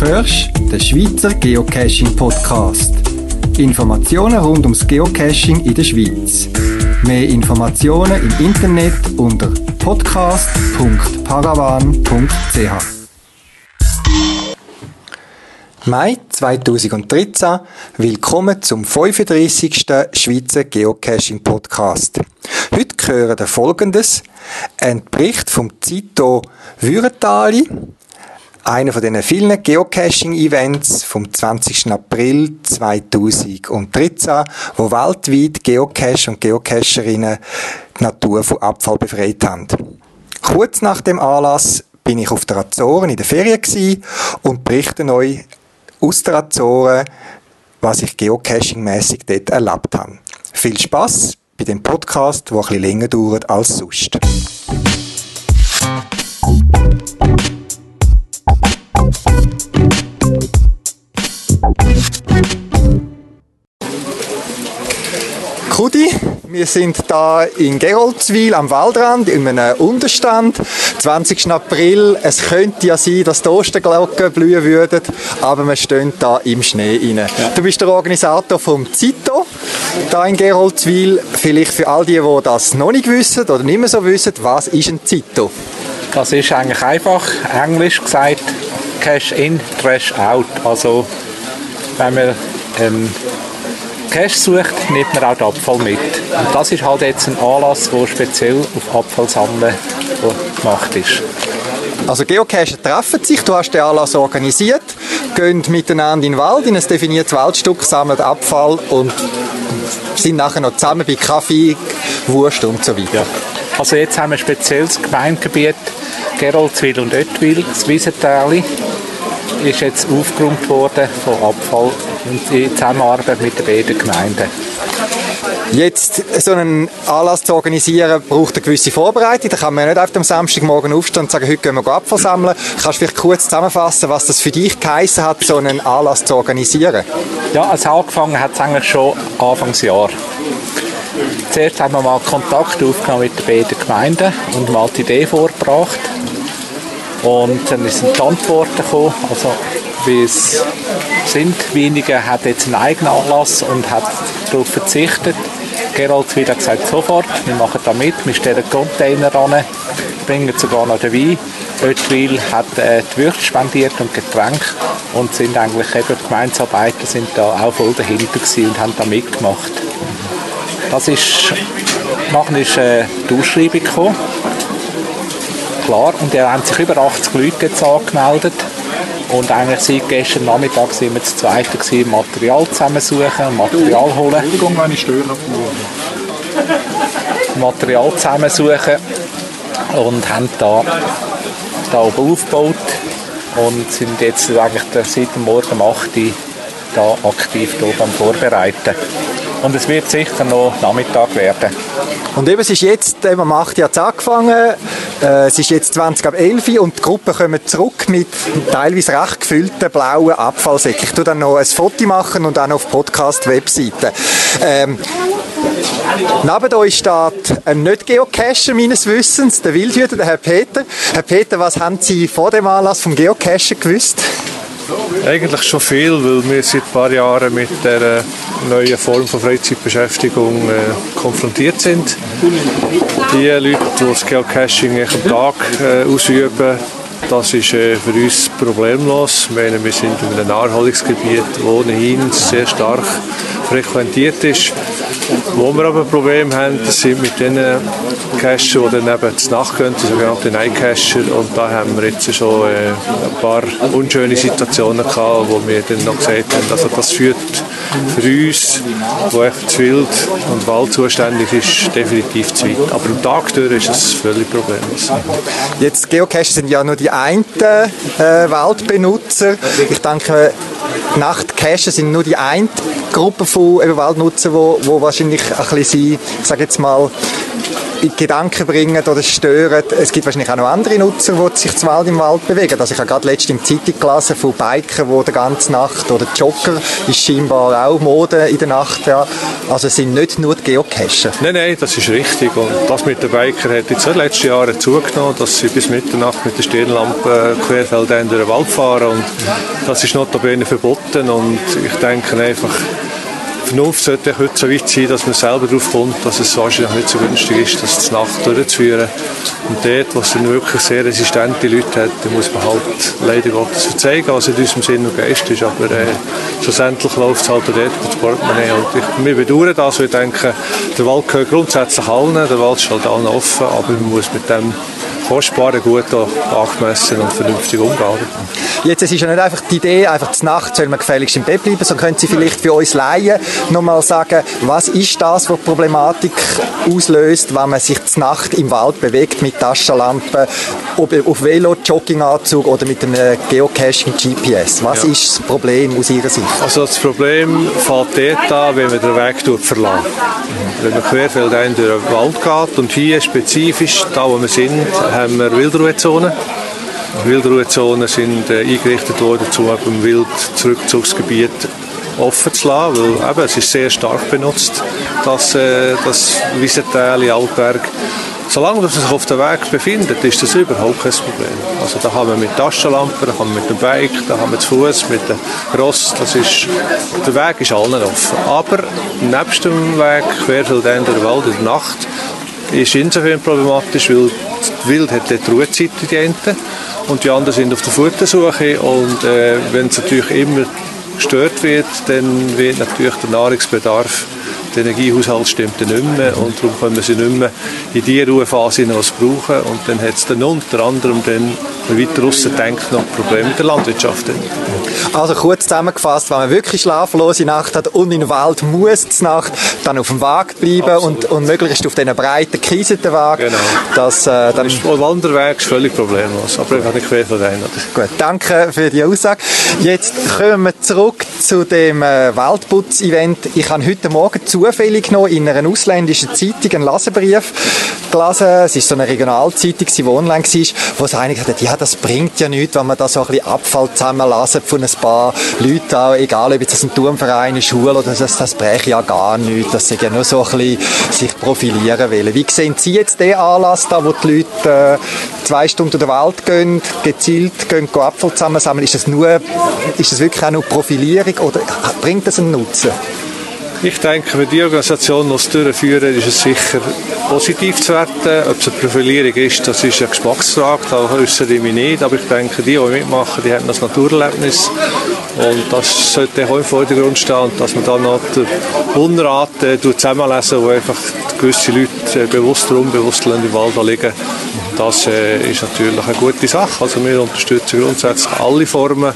hörst den Schweizer Geocaching Podcast. Informationen rund ums Geocaching in der Schweiz. Mehr Informationen im Internet unter podcast.paravan.ch. Mai 2013. Willkommen zum 35. Schweizer Geocaching Podcast. Heute hören wir folgendes. Ein Bericht vom Zito Würetali, einer von den vielen Geocaching-Events vom 20. April 2013, wo weltweit Geocache und Geocacherinnen die Natur von Abfall befreit haben. Kurz nach dem Anlass bin ich auf der Azoren in der Ferien und berichte euch aus der Azoren, was ich geocaching-mässig dort erlebt habe. Viel Spaß bei dem Podcast, der bisschen länger dauert als sonst. Kudi, wir sind da in Geroldswil am Waldrand in einem Unterstand. 20. April. Es könnte ja sein, dass die Osterglocken blühen würden, aber wir stehen da im Schnee rein. Du bist der Organisator vom Zito da in Geroldswil. Vielleicht für all die, die das noch nicht wissen oder nicht mehr so wissen, was ist ein Zito? Das ist eigentlich einfach, englisch gesagt, Cash in, Trash out. Also wenn man einen Cash sucht, nimmt man auch den Abfall mit. Und das ist halt jetzt ein Anlass, der speziell auf Abfallsammeln gemacht ist. Also Geocacher treffen sich, du hast den Anlass organisiert, gehen miteinander in den Wald, in ein definiertes Waldstück, sammeln Abfall und sind nachher noch zusammen bei Kaffee, Wurst und so weiter. Ja. Also jetzt haben wir ein spezielles Gemeindegebiet, Geroldswil und Oettwil, das Wiesentäli ist jetzt aufgeräumt worden von Abfall und in Zusammenarbeit mit den beiden Gemeinden. Jetzt so einen Anlass zu organisieren, braucht eine gewisse Vorbereitung. Da kann man ja nicht auf dem Samstagmorgen aufstehen und sagen, heute gehen wir Abfall sammeln. Kannst du vielleicht kurz zusammenfassen, was das für dich geheißen hat, so einen Anlass zu organisieren? Ja, also angefangen hat es eigentlich schon Anfangsjahr. Zuerst haben wir mal Kontakt aufgenommen mit den beiden Gemeinden und mal die Idee vorgebracht. Und dann sind die Antworten gekommen. Also, wie es sind, wenige hat jetzt einen eigenen Anlass und hat darauf verzichtet. Gerald wieder gesagt, sofort, wir machen da mit, wir stellen Container an, bringen sogar noch den Wein. Oetwil hat äh, die Würste spendiert und Getränke und sind eigentlich eben die Gemeinsarbeiter sind da auch voll dahinter und haben da mitgemacht. Das ist, nachher ist äh, die Ausschreibung gekommen klar. Und da haben sich über 80 Leute jetzt angemeldet. Und eigentlich seit gestern Nachmittag sind wir zu zweit gewesen, Material zusammensuchen, Material holen. Entschuldigung, wenn ich störe. Material zusammensuchen und haben da, da oben aufgebaut und sind jetzt eigentlich seit dem Morgen um 8 Uhr da aktiv hier am Vorbereiten. Und es wird sicher noch Nachmittag werden. Und eben, es ist jetzt eben am 8 Uhr angefangen, äh, es ist jetzt 20 ab 11 Uhr und die Gruppe kommt zurück mit teilweise recht gefüllten blauen Abfallsäcken. Ich tue dann noch ein Foto machen und dann auf Podcast-Webseite. Ähm, Neben euch steht ein Nicht-Geocacher meines Wissens, der Wildhüter, der Herr Peter. Herr Peter, was haben Sie vor dem Anlass vom Geocachen gewusst? Eigentlich schon viel, weil wir seit ein paar Jahren mit der neuen Form von Freizeitbeschäftigung äh, konfrontiert sind. Die Leute, die das Geocaching am Tag äh, ausüben, das ist äh, für uns problemlos. Wir sind in einem Naherholungsgebiet, das ohnehin sehr stark frequentiert ist. Wo wir aber ein Problem haben, das sind mit den Cacher, die dann eben zur Nacht gehen, die sogenannten Night-Cacher. Und da haben wir jetzt schon äh, ein paar unschöne Situationen gehabt, wo wir dann noch gesagt haben, also das führt für uns, wo echt zu wild und Wald zuständig ist, definitiv zu weit. Aber am Tag durch ist es völlig problemlos. Jetzt Geocacher sind ja nur die einen äh, Waldbenutzer. Ich denke, Nachtcacher sind nur die eine Gruppe von Waldnutzern, wo, wo wahrscheinlich ein bisschen, ich sage jetzt mal, in Gedanken bringen oder stören. Es gibt wahrscheinlich auch noch andere Nutzer, die sich zu Wald im Wald bewegen. Also ich habe gerade letztens im Zeitung gelesen von Bikern, die die ganze Nacht, oder Jogger ist scheinbar auch Mode in der Nacht. Ja. Also es sind nicht nur die Geocacher. Nein, nein, das ist richtig. Und das mit den Bikern hat jetzt in den letzten Jahren zugenommen, dass sie bis Mitternacht mit der Stirnlampe querfeldein durch den Wald fahren. Und das ist notabene verboten. Und ich denke einfach, Vernunft sollte heute so weit sein, dass man selber darauf kommt, dass es wahrscheinlich nicht so günstig ist, das zur Nacht durchzuführen. Und dort, wo es dann wirklich sehr resistente Leute hat, muss man halt leider Gottes verzeihen, was in unserem Sinn und Geist ist. Aber äh, schlussendlich läuft es halt dort mit Portemonnaie. Und ich, wir bedauern das, wir denken, der Wald gehört grundsätzlich allen, der Wald ist halt allen offen, aber man muss mit dem Kostbaren gut angemessen und vernünftig umgehen. Jetzt es ist ja nicht einfach die Idee, einfach zur Nacht soll man gefälligst im Bett bleiben, sondern können Sie vielleicht für uns Laien nochmal sagen, was ist das, was die Problematik auslöst, wenn man sich zur Nacht im Wald bewegt mit Taschenlampe, ob auf Velo, Jogginganzug oder mit einem Geocaching GPS? Was ja. ist das Problem aus Ihrer Sicht? Also das Problem fängt dort an, wenn man den Weg verlässt. Wenn man querfeldein durch den Wald geht und hier spezifisch, da wo wir sind, haben wir Wildruhezonen. Wildruhezonen sind äh, eingerichtet worden, um im Wildzurückzugsgebiet offen zu lassen, weil eben, es ist sehr stark benutzt, das, äh, das Wiesental Altberg. Solange man sich auf dem Weg befindet, ist das überhaupt kein Problem. Also da haben wir mit Taschenlampen, da haben wir mit dem Bike, da haben wir zu Fuß, mit dem Ross, das ist, der Weg ist allen offen. Aber nebst dem Weg, querfeld in der Wald in der Nacht, ist insofern problematisch, weil die Wild hat dort Ruhezeit die Enten und die anderen sind auf der Futtersuche und äh, wenn es natürlich immer gestört wird, dann wird natürlich der Nahrungsbedarf der Energiehaushalt stimmt dann nicht mehr und darum können sie nicht mehr in die Ruhephase was brauchen und dann hat es dann unter anderem dann, wenn man weiter draussen denkt, noch Probleme mit der Landwirtschaft. Also kurz zusammengefasst, wenn man wirklich schlaflose Nacht hat und in den Wald muss die Nacht, dann auf dem Weg bleiben und, und möglichst auf diesen breiten, gekieseten Weg. Genau. Das, äh, dann ist, Wanderweg ist völlig problemlos, aber einfach nicht quer von. Gut, danke für die Aussage. Jetzt kommen wir zurück zu dem äh, Waldputz-Event. Ich habe heute Morgen zufällig noch in einer ausländischen Zeitung einen Lesebrief gelesen. Es ist so eine Regionalzeitung, die online war, wo es einige gesagt hat, ja, das bringt ja nichts, wenn man da so ein bisschen Abfall zusammenlassen von ein paar Leuten, auch, egal ob es ein Turmverein, eine Schule oder das, das bräche ja gar nichts. Das sind ja nur so ein bisschen sich profilieren wollen. Wie sehen Sie jetzt den Anlass da, wo die Leute äh, zwei Stunden durch den Wald gehen, gezielt gehen, gehen Apfel zusammensammeln? Ist das nur, ist das wirklich auch nur Profilierung oder bringt das einen Nutzen? Ich denke, für die Organisation, es durchführen, ist es sicher positiv zu werten. Ob es eine Profilierung ist, das ist eine Geschmacksfrage, da äußere ich mich nicht. Aber ich denke, die, die mitmachen, die haben das Naturerlebnis. Und das sollte auch im Vordergrund stehen, dass man dann noch den Unrat äh, zusammenlesen, wo einfach gewisse Leute äh, bewusst oder unbewusst im Wald liegen. Das äh, ist natürlich eine gute Sache. Also wir unterstützen grundsätzlich alle Formen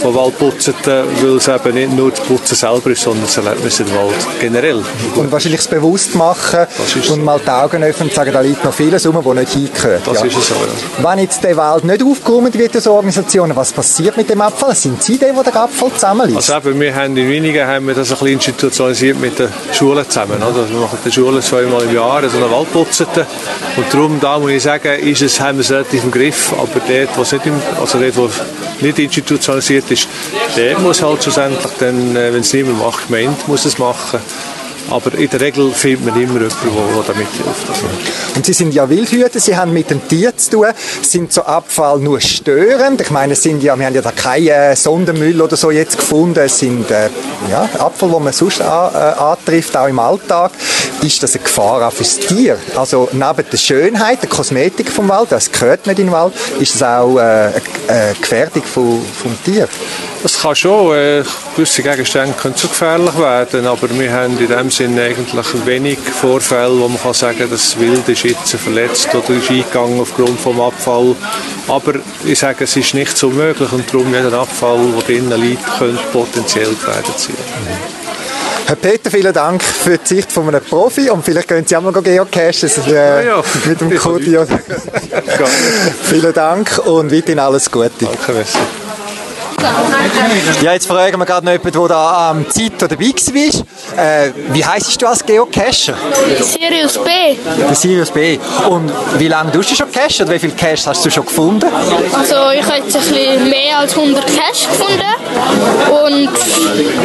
von Waldputzen, weil es eben nicht nur das Putzen selber ist, sondern das Erlebnis im Wald generell. Und wahrscheinlich das bewusst machen und mal die Augen öffnen und sagen, da liegt noch vieles rum, das nicht hingehört. Das ja. ist es so, ja. Wenn jetzt der Wald nicht aufgeräumt wird durch Organisationen, was passiert mit dem Abfall? Sind Sie die, die den Abfall zusammenlisten? Also eben, wir haben in Wenigen haben wir das ein bisschen institutionalisiert mit den Schulen zusammen. Oder? Also wir machen die Schulen zweimal im Jahr so einen Waldputzen. Und darum, da muss ich sagen, ist es, haben wir es relativ im Griff, aber dort, wo es nicht, im, also dort, wo nicht institutionalisiert ist, der muss halt schlussendlich dann, äh, wenn es niemand macht, die Gemeinde muss es machen machen. Aber in der Regel findet man immer jemanden, der damit hilft. Und Sie sind ja Wildhüter, Sie haben mit dem Tier zu tun. Sind so Abfall nur störend? Ich meine, sind ja, wir haben ja da keinen äh, Sondermüll oder so jetzt gefunden. Es sind äh, ja, Abfall, den man sonst an, äh, antrifft, auch im Alltag. Ist das eine Gefahr auch fürs Tier? Also neben der Schönheit, der Kosmetik vom Wald, das gehört nicht in den Wald, ist es auch äh, eine Gefährdung vom, vom Tier? Das kann schon, äh, gewisse Gegenstände können zu gefährlich werden, aber wir haben in dem Sinne eigentlich wenig Vorfälle, wo man kann sagen, das Wild ist jetzt verletzt oder ist eingegangen aufgrund des Abfall. Aber ich sage, es ist nicht so möglich und darum jeder Abfall, der drinnen liegt, könnte potenziell gefährdet sein. Herr Peter, vielen Dank für die Sicht von einem Profi und vielleicht können Sie auch mal geocachen äh, ja, ja. mit dem Code. vielen Dank und weiterhin alles Gute. Danke, merci. Ja, jetzt fragen wir gerade noch jemanden, der da am Zeit dabei war. Äh, wie heisst du als Geocacher? Sirius B. Der Sirius B. Und wie lange tust du schon cachen? Oder wie viele Caches hast du schon gefunden? Also ich habe jetzt ein bisschen mehr als 100 Cash gefunden und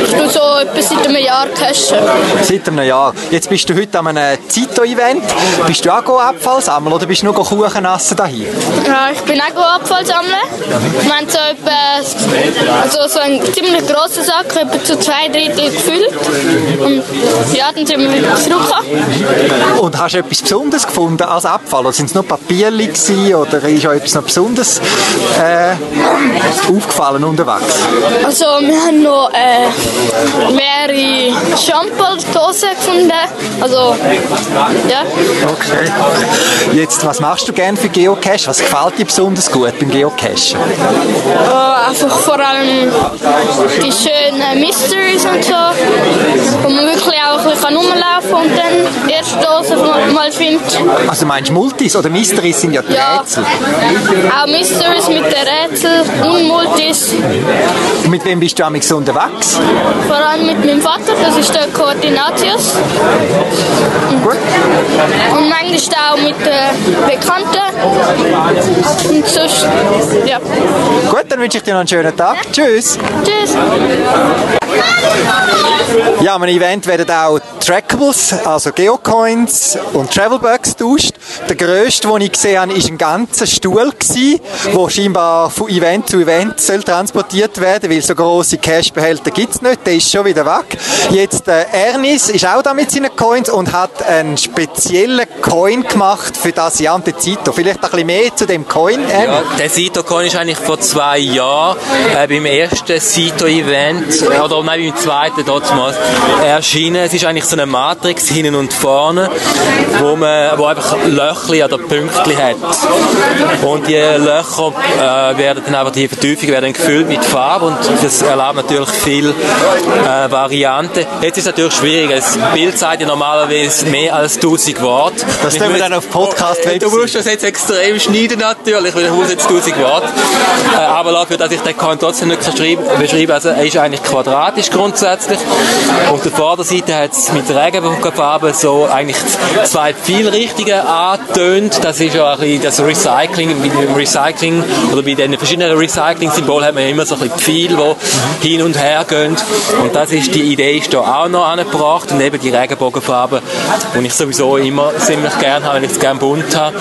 ich tue so etwa seit einem Jahr cashen. Seit einem Jahr. Jetzt bist du heute an einem Zito-Event. Bist du auch Abfall sammeln oder bist du nur Kuchen essen dahin? Ja, ich bin auch Abfall sammeln. Wir haben so etwa, also so einen ziemlich grossen Sack, etwa zu zwei Drittel gefüllt. Und ja, dann sind wir zurückgekommen. Und hast du etwas Besonderes gefunden als Abfall? Oder sind es nur Papierli gewesen, oder ist euch etwas noch Besonderes äh, aufgefallen unterwegs? Also wir haben noch äh, mehrere Shampoo-Dosen gefunden. Also, ja. Okay. Jetzt, was machst du gerne für Geocache? Was gefällt dir besonders gut beim Geocachen? Äh, einfach vor allem die schönen Mysteries und so, wo man wirklich auch ein bisschen rumlaufen kann und dann erst Dosen mal findet. Also meinst du Multis oder Mysteries sind ja die Ja. Rätsel. Auch Mysteries mit den Rätseln und Multis. Und mit wem bist du amigs unterwegs? Vor allem mit meinem Vater, das ist der Koordinatius. Gut. Und manchmal auch mit den Bekannten. Und sonst, ja. Gut, dann wünsche ich dir noch einen schönen Tag. Tschüss. Tschüss. Ja, einem Event werden auch Trackables, also Geocoins und Travelbugs getauscht. Der grösste, den ich gesehen habe, war ein ganzer Stuhl, der scheinbar von Event zu Event soll transportiert werden weil so grosse Cashbehälter gibt es nicht. Der ist schon wieder weg. Jetzt äh, Ernis ist auch da mit seinen Coins und hat einen speziellen Coin gemacht für das Jahr und den Zito. Vielleicht ein bisschen mehr zu dem Coin. Ja, der Sito-Coin ist eigentlich vor zwei Jahren äh, beim ersten Sito-Event, äh, oder nein, beim zweiten damals, erschienen. Es ist eigentlich so eine Matrix hinten und vorne, wo man wo einfach Löchli oder Pünktli hat. Und die Löcher äh, werden dann einfach, die Vertiefungen werden gefüllt mit Farbe und das erlaubt natürlich viel äh, Varianten. Jetzt ist es natürlich schwierig. Das Bild sagt ja normalerweise mehr als 1000 Worte. Das tun wir dann auf Podcast-Website. Du musst das jetzt extrem schneiden natürlich, weil ich muss jetzt 1000 Worte. Äh, aber dafür, dass ich den Coin trotzdem nicht kann schreiben, beschreiben also er ist eigentlich quadratisch grundsätzlich. Auf der Vorderseite hat es mit Regenbogenfarben so eigentlich zwei Pfeilrichtungen angetönt. Das ist ja ein das Recycling, mit dem Recycling oder bei den verschiedenen Recycling-Symbolen hat man immer so ein bisschen Pfeile, die hin und her gehen. Und das ist die Idee ist da auch noch angebracht und eben die Regenbogenfarben, die ich sowieso immer ziemlich gerne habe, weil ich es gerne bunt habe.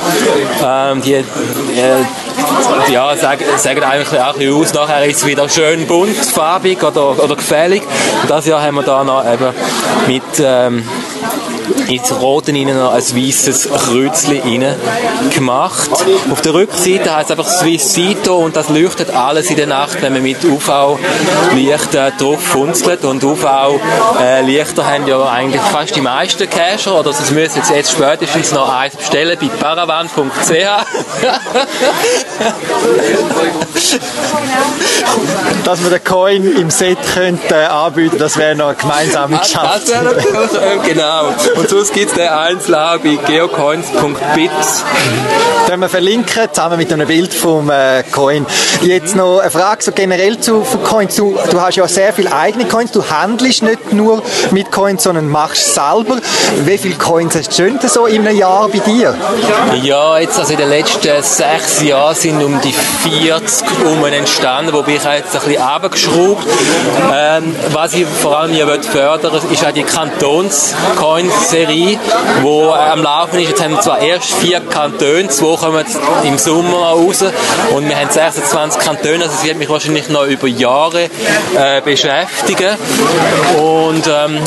Ähm, die, äh, ja, sagen, sagen eigentlich auch ein bisschen aus. Nachher ist es wieder schön bunt, farbig oder, oder gefällig. Und das Jahr haben wir da noch eben mit ähm, ins Roten innen noch ein weißes Kreuzchen rein gemacht. Auf der Rückseite heißt es einfach Swiss Sito und das leuchtet alles in der Nacht, wenn man mit UV-Licht äh, drauf funzelt. Und UV-Lichter haben ja eigentlich fast die meisten Cacher, oder das müssen jetzt, jetzt spätestens noch eins bestellen bei paravan.ch. Dass wir den Coin im Set könnte, äh, anbieten das wäre noch eine gemeinsame natürlich, äh, genau. Und sonst gibt es den Einzelhaus bei geocoins.bits. Können wir verlinken, zusammen mit einem Bild vom äh, Coin. Jetzt noch eine Frage so generell zu Coins. Du, du hast ja sehr viele eigene Coins. Du handelst nicht nur mit Coins, sondern machst selber. Wie viele Coins hast du so in einem Jahr bei dir? Ja, jetzt also in den letzten sechs Jahren sind um die 40 um entstanden, wobei ich jetzt ein bisschen runtergeschraubt. Ähm, was ich vor allem hier will fördern ist auch die Kantons-Coin-Serie, die am Laufen ist. Jetzt haben wir zwar erst vier Kantone, zwei kommen im Sommer raus und wir haben 26 Kantone, also es wird mich wahrscheinlich noch über Jahre äh, beschäftigen. Und ähm,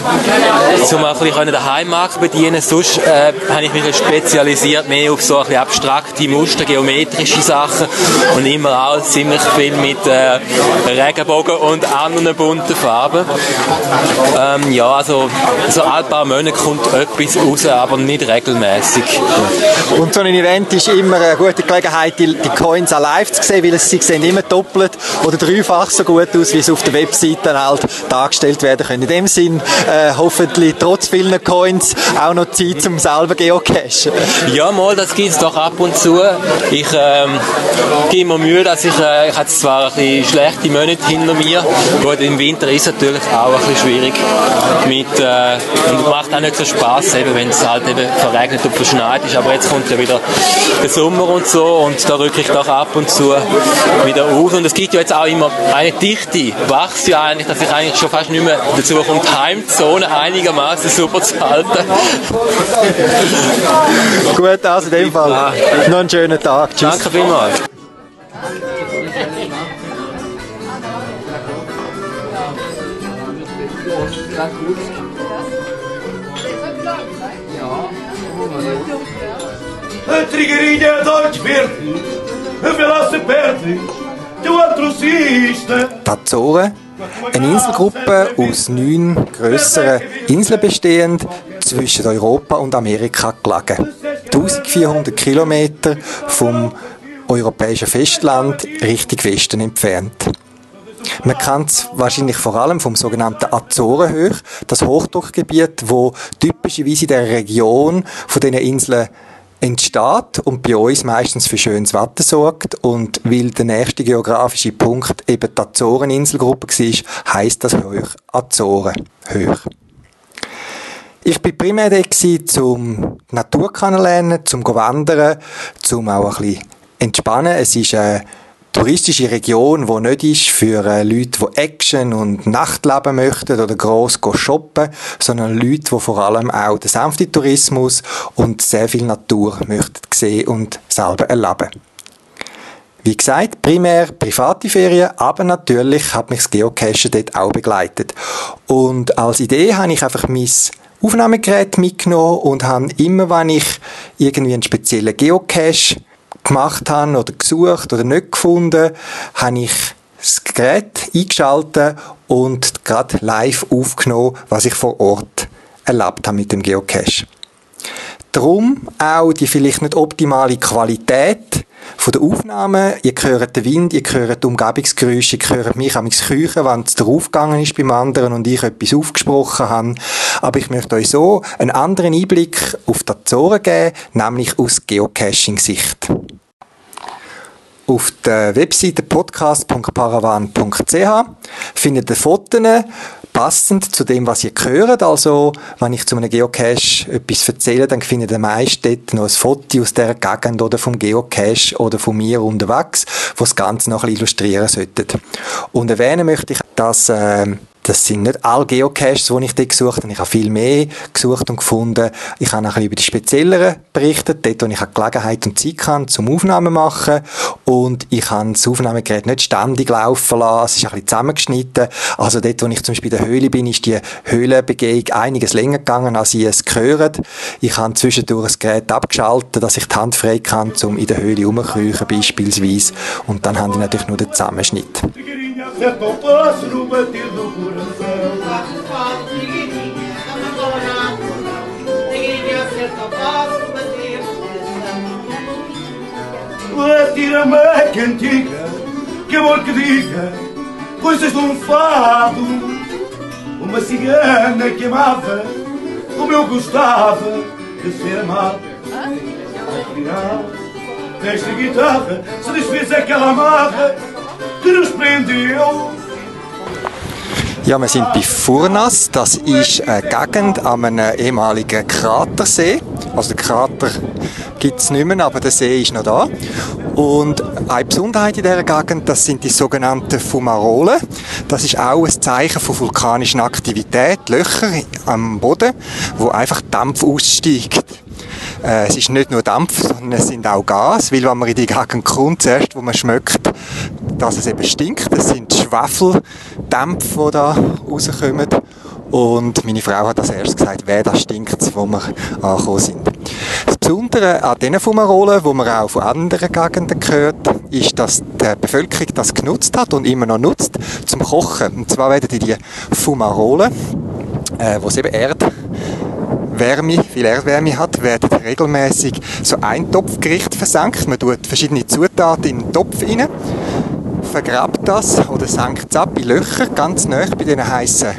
um auch ein den Heimmarkt bedienen, sonst äh, habe ich mich spezialisiert mehr auf so ein abstrakte Muster, geometrische Sachen und immer auch ziemlich viel mit äh, Regenbogen und anderen bunten Farben. Ähm, ja, also so ein paar Monate kommt etwas raus, aber nicht regelmäßig. Und so ein Event ist immer eine gute Gelegenheit, die, die Coins auch live zu sehen, weil sie sehen immer doppelt oder dreifach so gut aus, wie sie auf der Webseite halt dargestellt werden können. In dem Sinn äh, hoffentlich trotz vielen Coins auch noch Zeit zum selber geocachen. Ja, mal, das gibt es doch ab und zu. Ich ähm, gebe mir Mühe, dass ich, äh, ich habe zwar ein bisschen schlechte Monate hinter mir, gut, im Winter ist es natürlich auch ein bisschen schwierig mit, äh, und macht auch nicht so Spaß, eben, wenn es halt eben verregnet und verschneit ist, aber jetzt kommt ja wieder der Sommer und so und da rücke ich doch ab und zu wieder auf und es gibt ja jetzt auch immer eine Dichte, wächst ja eigentlich, dass ich eigentlich schon fast nicht mehr dazu komme, die Heimzone einigermaßen super zu halten. Gut, also in dem Fall noch einen schönen Tag. Tschüss. Danke vielmals. A trigueirinha de olhos verdes, vê lá se perde, tu atrocista. Die Azoren, eine Inselgruppe aus neun grösseren Inseln bestehend, zwischen Europa und Amerika gelegen. 1400 Kilometer vom europäischen Festland Richtung Westen entfernt. Man kennt es wahrscheinlich vor allem vom sogenannten Azorenhoch, das Hochdruckgebiet, wo typischerweise in der Region von diesen Inseln entsteht und bei uns meistens für schönes Wetter sorgt. Und weil der nächste geografische Punkt eben die Azoreninselgruppe war, heisst das Hoch Azoren. Hoch. Ich bin primär da zum Natur kennenlernen, zum wandern, zum auch ein bisschen entspannen. Es ist eine touristische Region, die nicht ist für äh, Leute, die Action und Nachtleben möchten oder gross shoppen, sondern Leute, die vor allem auch den sanften Tourismus und sehr viel Natur möchten sehen und selber erleben. Wie gesagt, primär private Ferien, aber natürlich hat mich das Geocachen dort auch begleitet. Und als Idee habe ich einfach mein Aufnahmegerät mitgenommen und habe immer, wenn ich irgendwie einen speziellen Geocache gemacht habe oder gesucht oder nicht gefunden, habe ich das Gerät eingeschaltet und gerade live aufgenommen, was ich vor Ort erlebt habe mit dem Geocache. Darum auch die vielleicht nicht optimale Qualität von der Aufnahme. Ihr hört den Wind, ihr hört die Umgebungsgeräusche, ihr hört mich am Küchen, wenn es draufgegangen ist beim anderen und ich etwas aufgesprochen habe. Aber ich möchte euch so einen anderen Einblick auf die Azoren geben, nämlich aus Geocaching-Sicht. Auf der Webseite podcast.paravan.ch findet ihr Fotos passend zu dem, was ihr hört. Also, wenn ich zu einem Geocache etwas erzähle, dann findet ihr meist dort noch ein Foto aus dieser Gegend oder vom Geocache oder von mir unterwegs, wo das Ganze noch ein bisschen illustrieren sollte. Und erwähnen möchte ich, dass äh, das sind nicht alle Geocaches, die ich dort gesucht habe. Ich habe viel mehr gesucht und gefunden. Ich habe nachher über die spezielleren berichtet, dort, wo ich Gelegenheit und Zeit hatte, zum Aufnahmen machen. Und ich habe das Aufnahmegerät nicht ständig laufen lassen. Es ist ein bisschen zusammengeschnitten. Also dort, wo ich zum Beispiel in der Höhle bin, ist die Höhlenbegehung einiges länger gegangen, als ich es gehört. Ich habe zwischendurch das Gerät abgeschaltet, dass ich die Hand frei kann, um in der Höhle rumzukriechen, beispielsweise. Und dann habe ich natürlich nur den Zusammenschnitt. Trigueirinha acerta o passo no bater do coração. Atira-me a cantiga, que amor que diga, coisas de um fado. Uma cigana que amava, como eu gostava de ser amado. Afinal, nesta guitarra se desfez aquela amarra que nos prendeu. Ja, wir sind bei Furnas. Das ist eine Gegend an einem ehemaligen Kratersee. Also der Krater gibt es nicht mehr, aber der See ist noch da. Und eine Besonderheit in dieser Gegend, das sind die sogenannten Fumarolen. Das ist auch ein Zeichen von vulkanischer Aktivität. Löcher am Boden, wo einfach Dampf aussteigt. Äh, es ist nicht nur Dampf, sondern es sind auch Gas, weil wenn man in die Gegend kommt, zuerst, wo man schmeckt, dass es eben stinkt, das sind Schwefeldämpfe, die da rauskommen. Und meine Frau hat als erstes gesagt, wer das stinkt, wo wir angekommen sind. Das Besondere an diesen Fumarolen, wo man auch von anderen Gegenden gehört, ist, dass die Bevölkerung das genutzt hat und immer noch nutzt, zum Kochen. Und zwar werden die Fumarolen, äh, wo es eben Erd Wärme, viel Erdwärme hat, werden regelmäßig so Eintopfgericht versenkt. Man tut verschiedene Zutaten in den Topf rein, vergrabt das oder senkt es ab in Löcher, ganz nah bei diesen heißen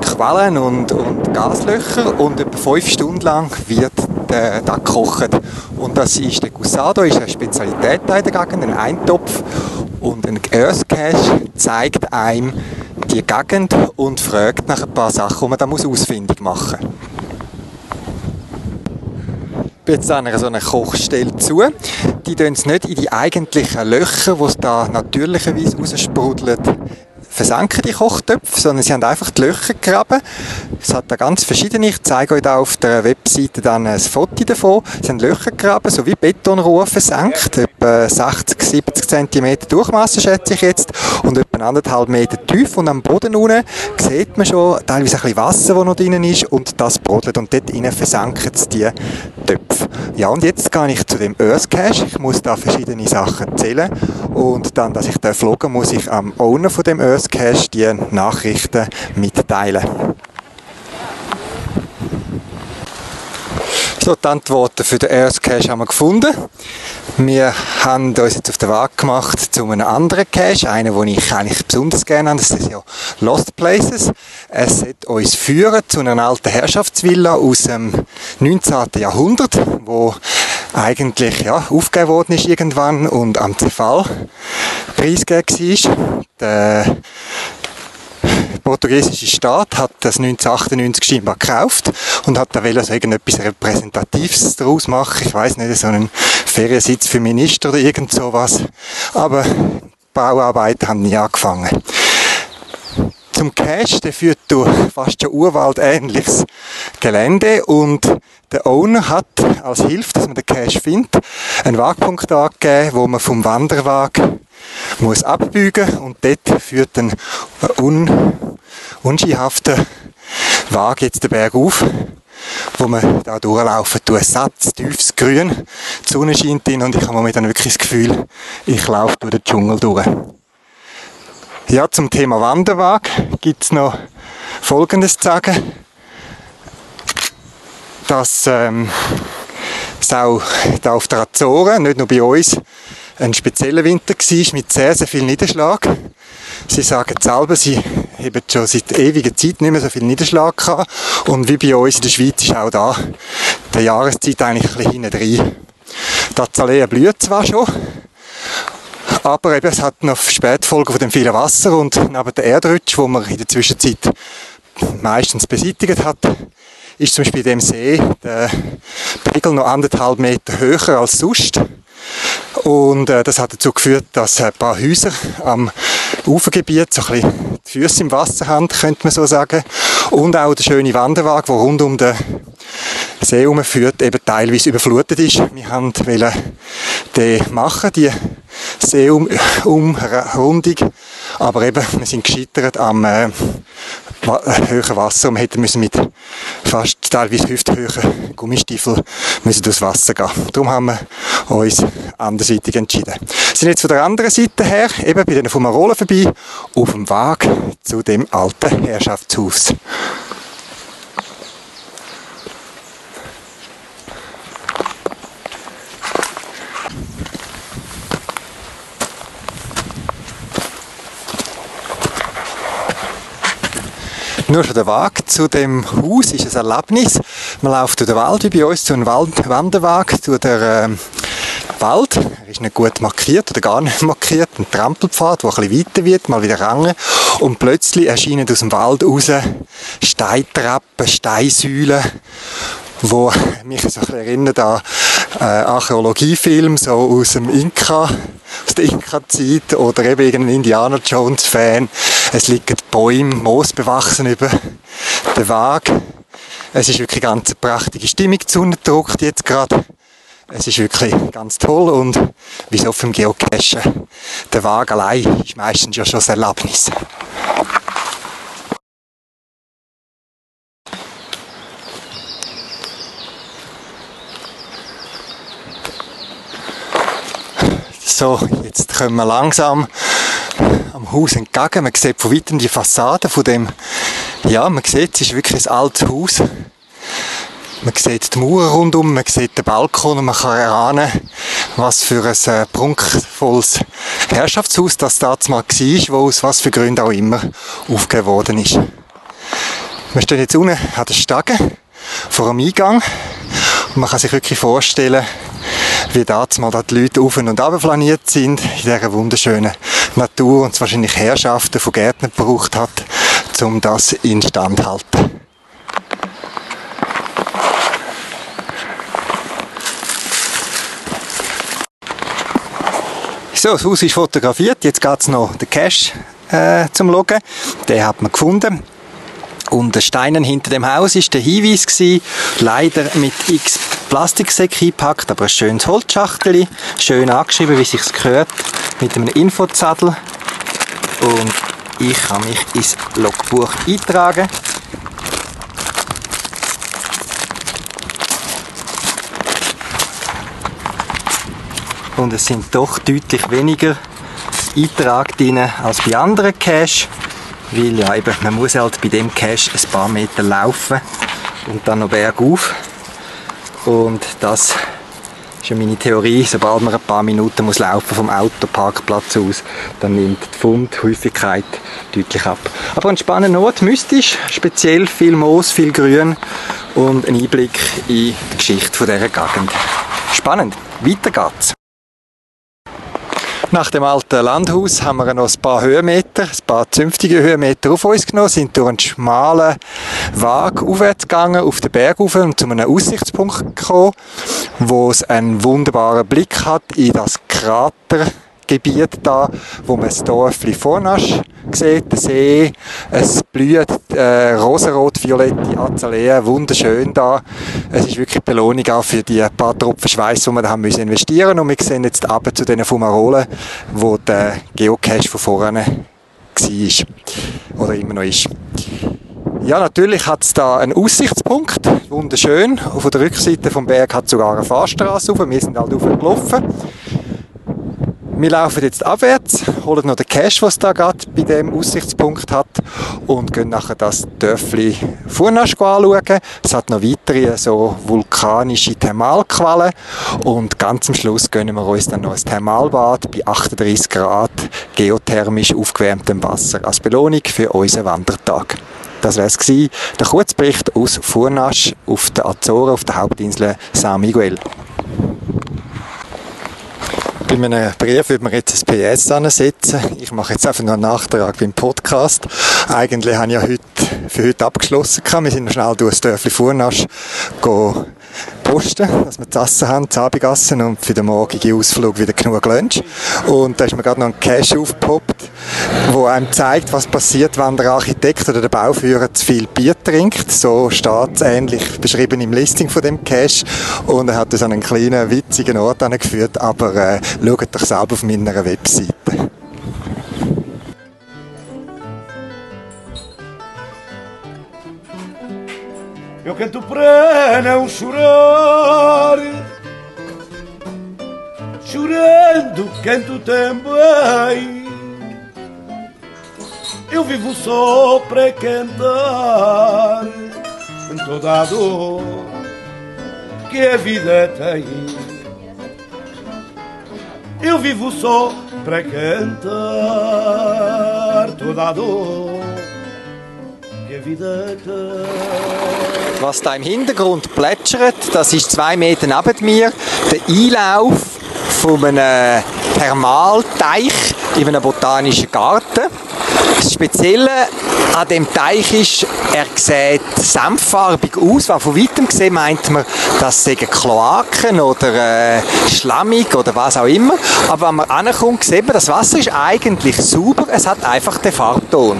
Quallen und, und Gaslöcher und etwa fünf Stunden lang wird äh, da gekocht. Und das ist der Gusado, ist eine Spezialität in der Gegend, ein Eintopf und ein Earth Cache zeigt einem die Gegend und fragt nach ein paar Sachen, die man da ausfindig machen muss. Jetzt an so einer Kochstelle zu. Die tun es nicht in die eigentlichen Löcher, wo es da natürlicherweise raussprudelt, versenken die Kochtöpfe, sondern sie haben einfach die Löcher gegraben. Es hat da ganz verschiedene. Ich zeige euch da auf der Webseite dann ein Foto davon. Sie haben Löcher gegraben, so wie Betonrohr versenkt, etwa 60, 70 cm Durchmesser schätze ich jetzt und etwa anderthalb Meter tief und am Boden unten sieht man schon teilweise ein bisschen Wasser, das noch drin ist und das brodelt und dort innen versenken sie die Töpfe. Ja, und jetzt gehe ich zu dem Earth Cache. Ich muss da verschiedene Sachen zählen und dann, dass ich da vloggen, muss ich am Owner von dem Earth Cache die Nachrichten mitteilen. So, die Antworten für den Earth Cache haben wir gefunden. Wir haben uns jetzt auf den Weg gemacht zu einem anderen Cache, einen, den ich eigentlich besonders gerne habe. Das ist ja Lost Places. Es wird uns führen zu einer alten Herrschaftsvilla aus dem 19. Jahrhundert, wo eigentlich ja, aufgegeben worden ist irgendwann und am Zerfall preisgegeben war. Der portugiesische Staat hat das 1998 scheinbar gekauft und hat da also irgendetwas Repräsentatives daraus machen. Ich weiß nicht, so einen Feriensitz für Minister oder irgend sowas. Aber Bauarbeiten haben nie angefangen. Zum Cache, der führt durch fast schon urwaldähnliches Gelände und der Owner hat als Hilfe, dass man den Cache findet, einen Wagpunkt angegeben, wo man vom Wanderwag muss abbiegen und dort führt ein un, unskihafter Wagen jetzt den Berg auf, wo man da durchlaufen tut. Satz, tiefes Grün, die Sonne scheint drin und ich habe momentan wirklich das Gefühl, ich laufe durch den Dschungel durch. Ja, zum Thema Wanderwag gibt es noch Folgendes zu sagen, dass ähm, es auch da auf der Azoren, nicht nur bei uns, ein spezieller Winter war mit sehr, sehr viel Niederschlag. Sie sagen selber, sie haben schon seit ewiger Zeit nicht mehr so viel Niederschlag gehabt. Und wie bei uns in der Schweiz ist auch da der Jahreszeit eigentlich ein bisschen hinten drin. Die Azalea blüht zwar schon, aber eben, es hat noch Spätfolgen von dem vielen Wasser und neben der Erdrutsch, wo man in der Zwischenzeit meistens beseitigt hat, ist zum Beispiel in dem See der Pegel noch anderthalb Meter höher als sonst. Und äh, das hat dazu geführt, dass ein paar Häuser am Ufergebiet so ein bisschen die Füße im Wasser haben, könnte man so sagen. Und auch der schöne Wanderweg, der rund um den See herumführt, eben teilweise überflutet ist. Wir haben den machen, die Seeumrundung. Aber eben, wir sind gescheitert am äh, höheren Wasser und wir hätten müssen mit fast teilweise hüfthöhen Gummistiefeln durchs Wasser gehen. Darum haben wir uns anderseitig entschieden. Wir sind jetzt von der anderen Seite her, eben bei den Fumarolen vorbei, auf dem Weg zu dem alten Herrschaftshaus. Nur schon der Weg zu dem Haus ist ein Erlebnis. Man läuft durch den Wald, wie bei uns, zu einem Wald Wanderweg durch den ähm, Wald. Er ist nicht gut markiert oder gar nicht markiert. Ein Trampelpfad, der ein bisschen weiter wird, mal wieder rangen. Und plötzlich erscheinen aus dem Wald raus Steintreppen, Steinsäulen, wo mich so ein erinnert an äh, Archäologiefilm, so aus dem Inka, aus der Inka-Zeit oder eben irgendein Indiana Jones-Fan. Es liegen Bäume, Moos bewachsen über den Weg. Es ist wirklich eine ganz prachtige Stimmung. Die Sonne druckt jetzt gerade. Es ist wirklich ganz toll und wie so dem Geocachen. Der Weg allein ist meistens ja schon ein Erlebnis. So, jetzt kommen wir langsam am Haus entgegen. Man sieht von weitem die Fassade von dem, ja, man sieht, es ist wirklich ein altes Haus. Man sieht die Mauer rundum, man sieht den Balkon und man kann erahnen, was für ein äh, prunkvolles Herrschaftshaus das damals mal war, wo aus was für Gründen auch immer aufgegeben worden ist. Wir stehen jetzt unten an der Stege vor dem Eingang man kann sich wirklich vorstellen, wie damals mal die Leute auf und ab flaniert sind in dieser wunderschönen Natur und es wahrscheinlich Herrschaften von Gärtnern gebraucht hat, um das instand zu halten. So, das Haus ist fotografiert. Jetzt geht es noch den Cache äh, zum Loggen. Den hat man gefunden. Und der Steinen hinter dem Haus ist der Hinweis gewesen, leider mit x Plastiksäcke eingepackt, aber ein schönes Holzschachtel, schön angeschrieben, wie sich's gehört, mit einem Infozettel. Und ich kann mich ins Logbuch eintragen. und es sind doch deutlich weniger Eintrag drin als bei anderen Cache, weil ja eben, man muss halt bei dem Cache ein paar Meter laufen und dann noch bergauf und das ist ja meine Theorie, sobald man ein paar Minuten muss laufen vom Autoparkplatz aus, dann nimmt die Fundhäufigkeit deutlich ab. Aber ein spannender Ort, mystisch, speziell viel Moos, viel Grün und ein Einblick in die Geschichte von dieser Gegend. Spannend, weiter geht's. Nach dem alten Landhaus haben wir noch ein paar Höhenmeter, ein paar zünftige Höhenmeter auf uns genommen, sind durch einen schmalen Weg aufwärts gegangen, auf den Berg rauf und zu einem Aussichtspunkt gekommen, wo es einen wunderbaren Blick hat in das Krater Gebiet da, wo man das Dorfli Fornasch sieht, den See, es blüht äh, rosarot-violette Azaleen, wunderschön da. Es ist wirklich Belohnung auch für die paar Tropfen Schweiß, die wir da haben müssen investieren und wir sehen jetzt ab zu den Fumarolen, wo der Geocache von vorne war oder immer noch ist. Ja, natürlich hat es da einen Aussichtspunkt, wunderschön. Auf der Rückseite vom Berg hat sogar eine Fahrstraße rauf. Wir sind halt gelaufen. Wir laufen jetzt abwärts, holen noch den Cache, was da gerade bei dem Aussichtspunkt hat und gehen nachher das Dörfli Furnasch anschauen. Es hat noch weitere so vulkanische Thermalquallen und ganz am Schluss gönnen wir uns dann noch ein Thermalbad bei 38 Grad geothermisch aufgewärmtem Wasser als Belohnung für unseren Wandertag. Das wäre es der Kurzbericht aus Furnasch auf der Azoren auf der Hauptinsel San Miguel. Bei einem Brief würde man jetzt ein PS ansetzen. Ich mache jetzt einfach noch einen Nachtrag beim Podcast. Eigentlich habe ich ja heute, für heute abgeschlossen. Wir sind schnell durch das Dörfli Furnasch posten, dass wir zu essen haben, zu Abendessen und für den morgigen Ausflug wieder genug Lunch. Und da ist mir gerade noch ein Cache aufgepoppt, wo einem zeigt, was passiert, wenn der Architekt oder der Bauführer zu viel Bier trinkt. So steht es ähnlich beschrieben im Listing von dem Cache. Und er hat uns an einen kleinen, witzigen Ort angeführt, aber äh, schaut doch selber auf meiner Webseite. Eu canto para não chorar. Chorando canto também. Eu vivo só para cantar. Toda a dor que a vida tem. Eu vivo só para cantar. Toda a dor Was da im Hintergrund plätschert, das ist zwei Meter neben mir der Einlauf von einem Thermalteich in einem botanischen Garten. Das Spezielle an dem Teich ist, er sieht senffarbig aus, weil von weitem gesehen meint man, das seien Kloaken oder äh, schlammig oder was auch immer. Aber wenn man ankommt, sieht man, das Wasser ist eigentlich sauber, es hat einfach den Farbton.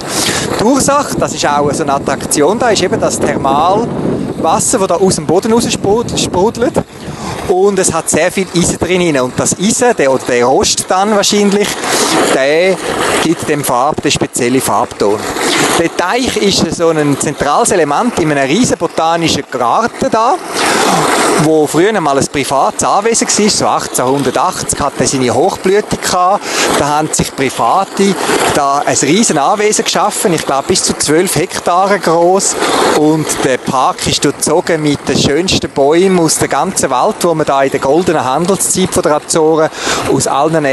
Die Ursache, das ist auch so eine Attraktion da, ist eben das Thermalwasser, das da aus dem Boden raus sprudelt und es hat sehr viel Eisen drin. Und das Eisen, der, oder der Rost dann wahrscheinlich, der gibt dem Farb den speziellen Farbton. Der Teich ist so ein zentrales Element in einem riesen botanischen Garten da wo früher mal ein privates Anwesen war, so 1880 hat er seine Hochblüte gehabt. Da haben sich Private da ein riesen Anwesen geschaffen, ich glaube bis zu 12 Hektare groß und der Park ist durchzogen mit den schönsten Bäumen aus der ganzen Welt, wo man da in der goldenen Handelszeit von der Azoren aus allen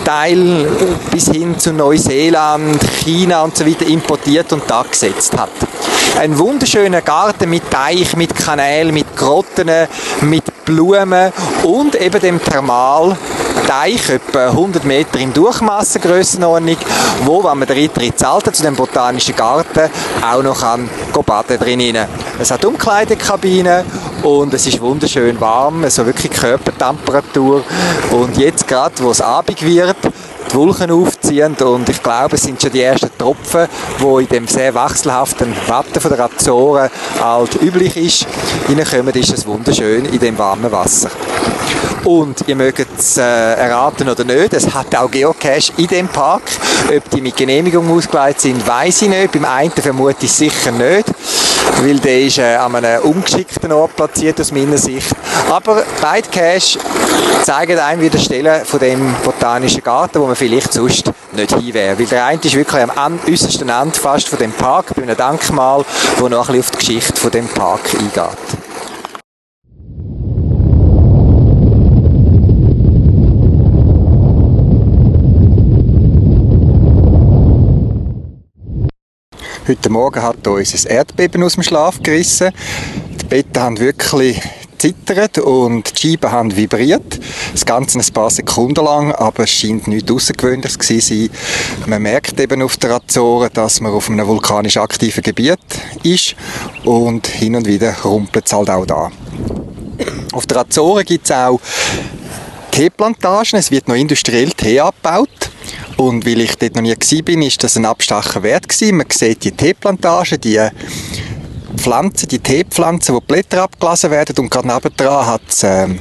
Erdteilen bis hin zu Neuseeland, China und so weiter importiert und da gesetzt hat. Ein wunderschöner Garten mit Teich, mit Kanälen, mit Grotten, mit Blumen und eben dem Thermalteich, etwa 100 Meter im Durchmesser Grössenordnung, wo, wenn man den Eintritt zahlt zu dem botanischen Garten, auch noch kann baden drinnen. Es hat Umkleidekabinen und es ist wunderschön warm, so wirklich Körpertemperatur und jetzt gerade, wo es Abend wird, die Wolken aufziehen und ich glaube, es sind schon die ersten Tropfen, wo in dem sehr wechselhaften Wetter von der Azoren halt üblich ist, reinkommen, ist es wunderschön in dem warmen Wasser. Und ihr mögt es äh, erraten oder nicht, es hat auch Geocache in dem Park. Ob die mit Genehmigung ausgeleitet sind, weiß ich nicht. Beim einen vermute ich sicher nicht, weil der ist äh, an einem ungeschickten Ort platziert aus meiner Sicht. Aber beide Cache zeigen einem wieder Stellen von dem botanischen Garten, wo man vielleicht sonst nicht hin wäre. Weil der eine ist wirklich am äußersten Ende fast von dem Park, bei einem Denkmal, wo noch ein bisschen auf die Geschichte von dem Park eingeht. Heute Morgen hat uns ein Erdbeben aus dem Schlaf gerissen. Die Betten haben wirklich zittert und die Scheiben haben vibriert. Das Ganze ein paar Sekunden lang, aber es scheint nichts Außergewöhnliches zu sein. Man merkt eben auf der Azoren, dass man auf einem vulkanisch aktiven Gebiet ist und hin und wieder rumpelt es halt auch da. Auf der Azoren gibt es auch Teeplantagen. Es wird noch industriell Tee abgebaut. Und weil ich dort noch nie war, bin, ist das ein Abstacher wert gewesen. Man sieht die Teeplantagen, die Pflanzen, die Teepflanzen, wo die Blätter abgelassen werden und gerade nebendran hat es ähm,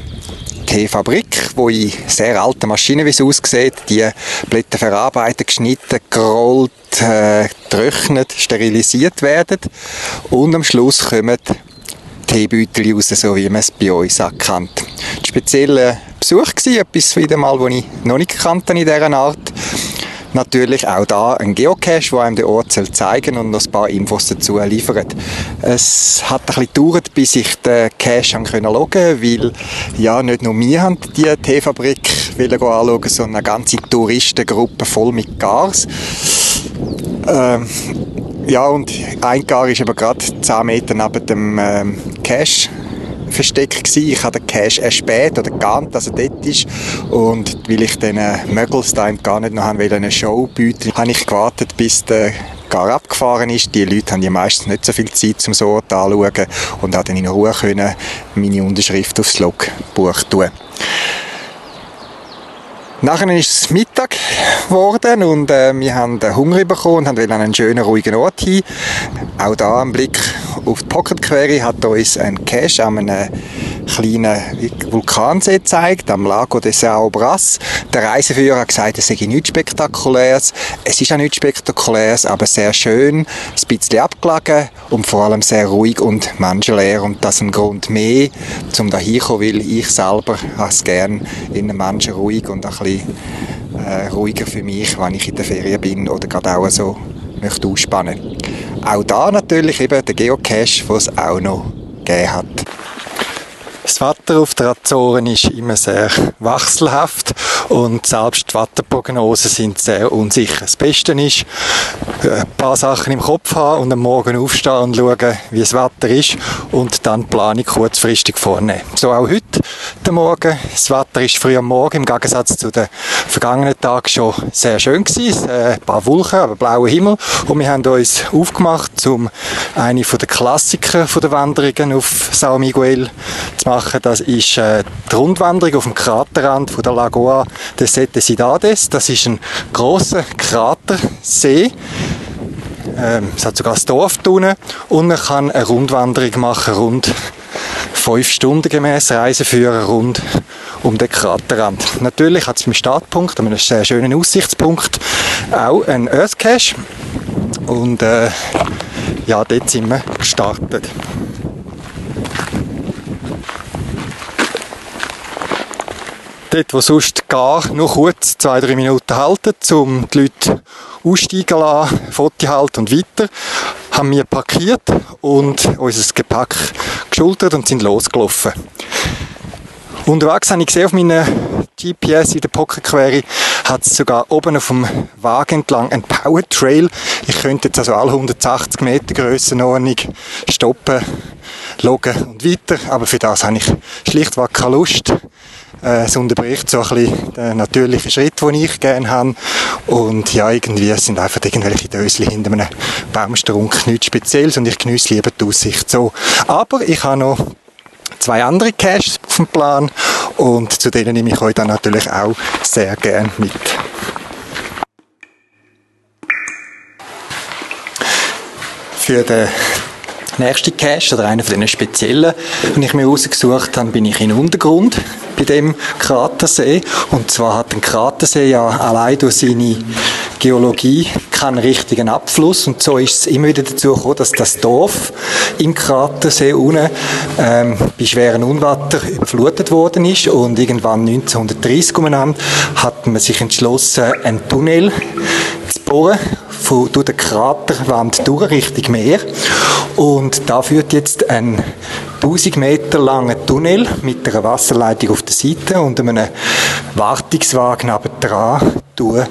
Teefabrik, wo in sehr alten Maschinen, wie es aussieht, die Blätter verarbeitet, geschnitten, gerollt, äh, getrocknet, sterilisiert werden und am Schluss kommen Teebeutel raus, so wie man es bei uns auch. Ein spezieller Besuch war, etwas wieder mal, das ich noch nicht kannte in dieser Art. Natürlich auch da ein Geocache, der einem den Ort zeigen und noch ein paar Infos dazu liefert. Es hat ein bisschen gedauert, bis ich den Cache anschauen konnte, weil ja, nicht nur wir haben die Teefabrik anschauen, sondern eine ganze Touristengruppe voll mit Gars. Ähm, ja, und ein Gar ist aber gerade 10 Meter neben dem ähm, Cache versteckt gewesen. Ich habe den Cache erspäht oder geahnt, dass er dort ist. Und weil ich den Möggels da gar nicht noch haben eine Show bieten, habe ich gewartet, bis der gar abgefahren ist. Die Leute haben ja meistens nicht so viel Zeit, um so Ort anzuschauen und auch dann in Ruhe können meine Unterschrift aufs Logbuch tun. Nachher ist es Mittag geworden und äh, wir haben Hunger bekommen und haben an einen schönen, ruhigen Ort hin. Auch da ein Blick auf die Pocket Query hat uns ein Cache an einem kleinen Vulkansee gezeigt, am Lago de Sao Bras. Der Reiseführer hat gesagt, es sei nichts Spektakuläres. Es ist auch nichts Spektakuläres, aber sehr schön, ein bisschen abgelegen und vor allem sehr ruhig und menschenleer. Und das ist ein Grund mehr, um da hinzukommen, weil ich selber es gerne in einem Menschen ruhig und ein bisschen äh, ruhiger für mich, wenn ich in der Ferien bin oder gerade auch so möchte ausspannen. Auch da natürlich eben der Geocache, den es auch noch gegeben hat. Das Wetter auf der Azoren ist immer sehr wechselhaft und selbst die Wetterprognosen sind sehr unsicher. Das Beste ist, äh, ein paar Sachen im Kopf haben und am Morgen aufstehen und schauen, wie das Wetter ist und dann die Planung kurzfristig vornehmen. So auch heute, der Morgen. Das Wetter ist früh am Morgen im Gegensatz zu den vergangenen Tagen schon sehr schön gewesen. Äh, ein paar Wolken, aber blauer Himmel. Und wir haben uns aufgemacht, um eine der Klassiker der Wanderungen auf Sao Miguel zu machen machen. Das ist äh, die Rundwanderung auf dem Kraterrand von der Lagoa de Sete Cidades. Das ist ein großer Kratersee. Ähm, es hat sogar ein Dorf drinnen. Und man kann eine Rundwanderung machen, rund fünf Stunden gemäß Reiseführer rund um den Kraterrand. Natürlich hat es mit Startpunkt, einem sehr schönen Aussichtspunkt, auch einen Earth Cache. Und äh, ja, dort sind wir gestartet. Dort, wo sonst gar nur kurz zwei, drei Minuten halten, um die Leute aussteigen lassen, Foto halten und weiter, haben wir parkiert und unser Gepäck geschultert und sind losgelaufen. Unterwegs habe ich gesehen auf meiner GPS in der Pocket Query hat es sogar oben auf dem Wagen entlang einen Power Trail. Ich könnte jetzt also alle 180 Meter Grössenordnung stoppen, loggen und weiter, aber für das habe ich schlichtweg keine Lust. Äh, es unterbricht so ein bisschen den natürlichen Schritt, den ich gerne habe. Und ja, irgendwie sind einfach irgendwelche Dösli hinter einem Baumstrunk nichts Spezielles und ich genieße lieber die Aussicht so. Aber ich habe noch zwei andere Caches auf dem Plan und zu denen nehme ich euch dann natürlich auch sehr gern mit. Für den nächsten Cache oder einer von den speziellen, den ich mir rausgesucht habe, bin ich in Untergrund bei dem Kratersee. Und zwar hat ein Kratersee ja allein durch seine Geologie keinen richtigen Abfluss. Und so ist es immer wieder dazu gekommen, dass das Dorf im Kratersee unten ähm, bei schweren Unwetter überflutet worden ist. Und irgendwann 1930 umeinander hat man sich entschlossen, einen Tunnel bohren von, durch den Kraterwand durch Richtung Meer. Und da führt jetzt ein 1000 Meter langer Tunnel mit einer Wasserleitung auf der Seite und einem Wartungswagen dran durch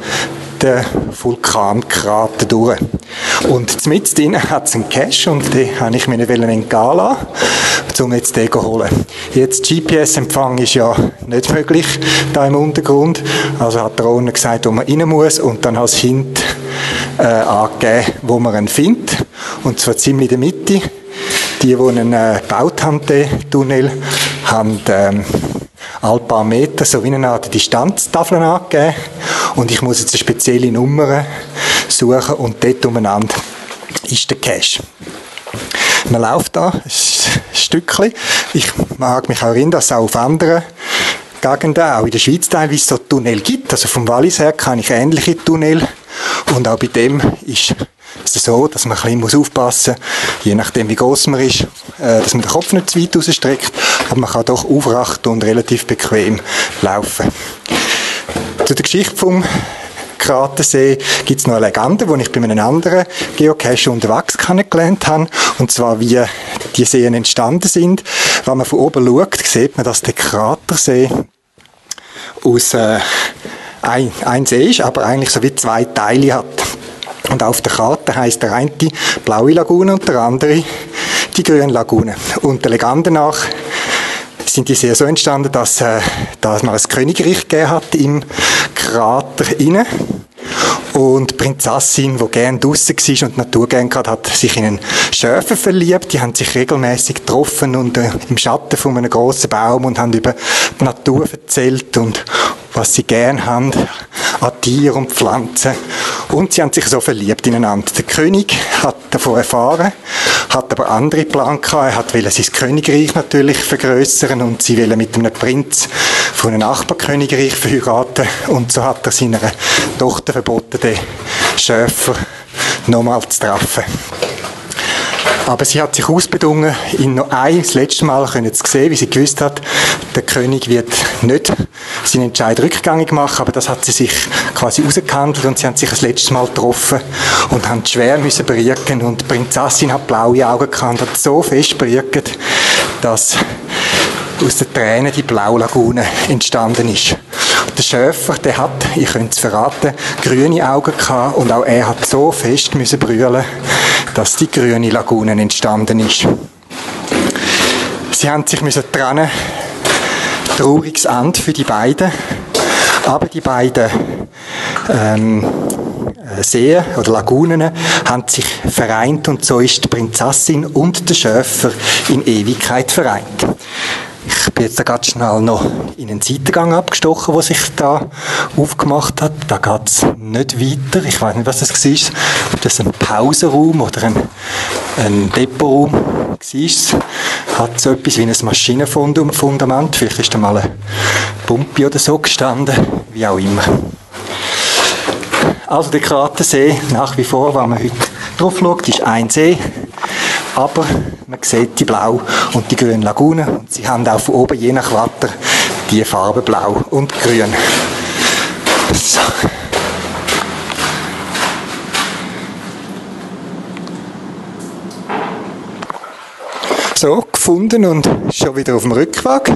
den Vulkankrater durch. Und mit drin hat es einen Cache und den habe ich mir entgehen lassen, um jetzt den zu holen. Jetzt GPS-Empfang ist ja nicht möglich da im Untergrund. Also hat der Owner gesagt, wo man rein muss und dann als Hint äh, angegeben, wo man ihn findet. Und zwar ziemlich in der Mitte. Die, die ihn äh, gebaut haben, den Tunnel, haben ähm, alle paar Meter so wie eine Art Distanztafeln angegeben. Und ich muss jetzt eine spezielle Nummer suchen und dort umeinander ist der Cache. Man läuft da ein Stückchen. Ich mag mich auch erinnern, dass es auch auf anderen Gegenden, auch in der Schweiz teilweise so Tunnel gibt. Also vom Wallis her kann ich ähnliche Tunnel. Und auch bei dem ist es so, dass man ein bisschen aufpassen muss, je nachdem wie groß man ist, äh, dass man den Kopf nicht zu weit rausstreckt, aber man kann doch aufrecht und relativ bequem laufen. Zu der Geschichte vom Kratersee gibt es noch eine Legende, die ich bei einem anderen Geocache unterwegs kennengelernt habe. Und zwar, wie die Seen entstanden sind. Wenn man von oben schaut, sieht man, dass der Kratersee aus äh, ein, ein See ist, aber eigentlich so wie zwei Teile hat. Und auf der Karte heißt der eine die blaue Lagune und der andere die grüne Lagune. Und der Legende nach sind die sehr so entstanden, dass, äh, dass man ein Königreich gegeben hat im Krater inne. Und die Prinzessin, die gerne draussen war und die Natur gerne hatte, hat sich in einen Schäfer verliebt. Die haben sich regelmäßig getroffen und äh, im Schatten von einem grossen Baum und haben über die Natur erzählt und was sie gerne haben an Tieren und Pflanzen. Und sie haben sich so verliebt ineinander. Der König hat davon erfahren, hat aber andere Pläne gehabt. Er hat sein Königreich natürlich vergrößern und sie wollen mit einem Prinz von einem Nachbarkönigreich verheiraten. Und so hat er seiner Tochter verboten, den Schäfer nochmal zu treffen. Aber sie hat sich ausbedungen, ihn noch ein, das letzte Mal können zu sehen, wie sie gewusst hat, der König wird nicht seinen Entscheid rückgängig machen, aber das hat sie sich quasi ausgehandelt und sie haben sich das letzte Mal getroffen und haben schwer müssen berühren und die Prinzessin hat blaue Augen gehabt und hat so fest berührt, dass aus den Tränen die Blaulagune entstanden ist. Der Schäfer, der hat, ich könnte es verraten, grüne Augen gehabt und auch er hat so fest müssen brüllen, dass die grüne Lagune entstanden ist. Sie haben sich müssen trennen. Trauriges Ende für die beiden. Aber die beiden ähm, Seen oder Lagunen haben sich vereint und so ist die Prinzessin und der Schäfer in Ewigkeit vereint. Bin jetzt da ganz schnell noch in einen Seitengang abgestochen, der sich da aufgemacht hat. Da geht es nicht weiter. Ich weiß nicht, was das war. Ob das ein Pausenraum oder ein, ein Depotraum war. Hat so etwas wie ein Maschinenfundament. Vielleicht ist da mal ein Pumpe oder so gestanden. Wie auch immer. Also der Kratersee, nach wie vor, wenn man heute drauf schaut, ist ein See aber man sieht die Blau- und die grüne Lagune und sie haben auch von oben, je nach Wetter, die Farbe blau und grün. So. So, gefunden und schon wieder auf dem Rückweg.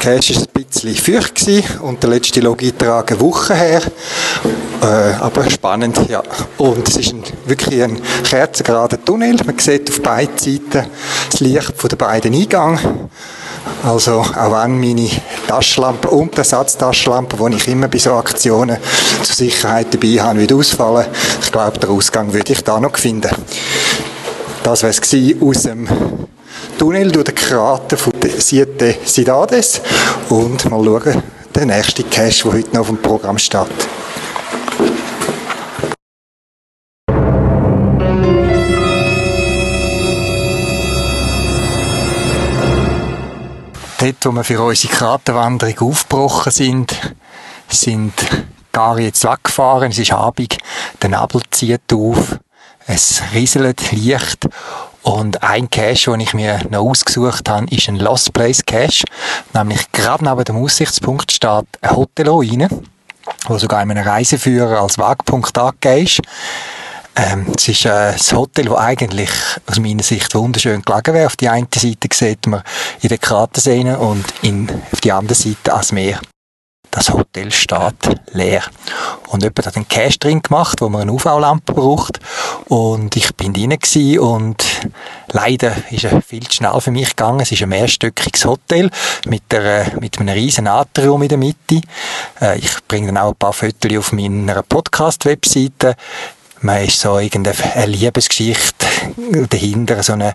Cash war ein bisschen feucht und der letzte Log-Eintrag eine Woche her. Äh, aber spannend, ja. Und es ist ein, wirklich ein kerzengerader Tunnel. Man sieht auf beiden Seiten das Licht den beiden Eingängen. Also auch wenn meine Taschenlampe und die Ersatztaschenlampe, die ich immer bei so Aktionen zur Sicherheit dabei habe, wieder ausfallen. Ich glaube, den Ausgang würde ich da noch finden. Das war es aus dem Tunnel durch den Krater von Siete Cidades und mal schauen, der nächste Cache, der heute noch auf dem Programm steht. Dort, wo wir für unsere Kraterwanderung aufgebrochen sind, sind gar jetzt weggefahren. Es ist Abend, der Nebel zieht auf, es rieselt leicht und ein Cache, den ich mir noch ausgesucht habe, ist ein Lost Place Cache. Nämlich gerade neben dem Aussichtspunkt steht ein Hotelruine, wo sogar in einem Reiseführer als Wegpunkt angegeben ist. Ähm, es ist äh, ein Hotel, das eigentlich aus meiner Sicht wunderschön gelegen wäre. Auf die eine Seite sieht man in den Kraterseen und in, auf die andere Seite ans Meer das Hotel steht leer. Und jemand hat einen Cash drin gemacht, wo man eine UV-Lampe braucht. Und ich bin drin und leider ist er viel zu schnell für mich gegangen. Es ist ein mehrstöckiges Hotel mit, der, mit einem riesen Atrium in der Mitte. Äh, ich bringe dann auch ein paar Fotos auf meiner Podcast-Webseite man ist so irgendeine Liebesgeschichte dahinter, so eine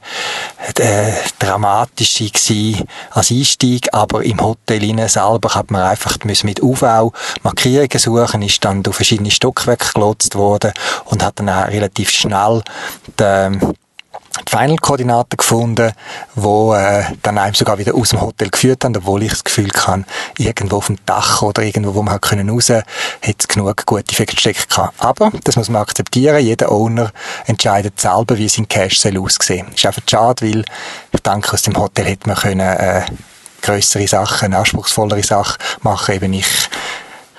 äh, dramatische gewesen als Einstieg, aber im Hotel selber hat man einfach mit UV Markierungen suchen, ist dann durch verschiedene Stockwerke gelotst worden und hat dann auch relativ schnell die, die Final-Koordinaten gefunden, wo äh, dann einem sogar wieder aus dem Hotel geführt haben, obwohl ich das Gefühl kann, irgendwo auf dem Dach oder irgendwo, wo man halt können raus, hätte es genug gute Verstecke gehabt. Aber, das muss man akzeptieren, jeder Owner entscheidet selber, wie sein Cash soll aussehen. Ist einfach schade, weil ich denke, aus dem Hotel hätte man können, äh, größere Sachen, anspruchsvollere Sachen machen, eben ich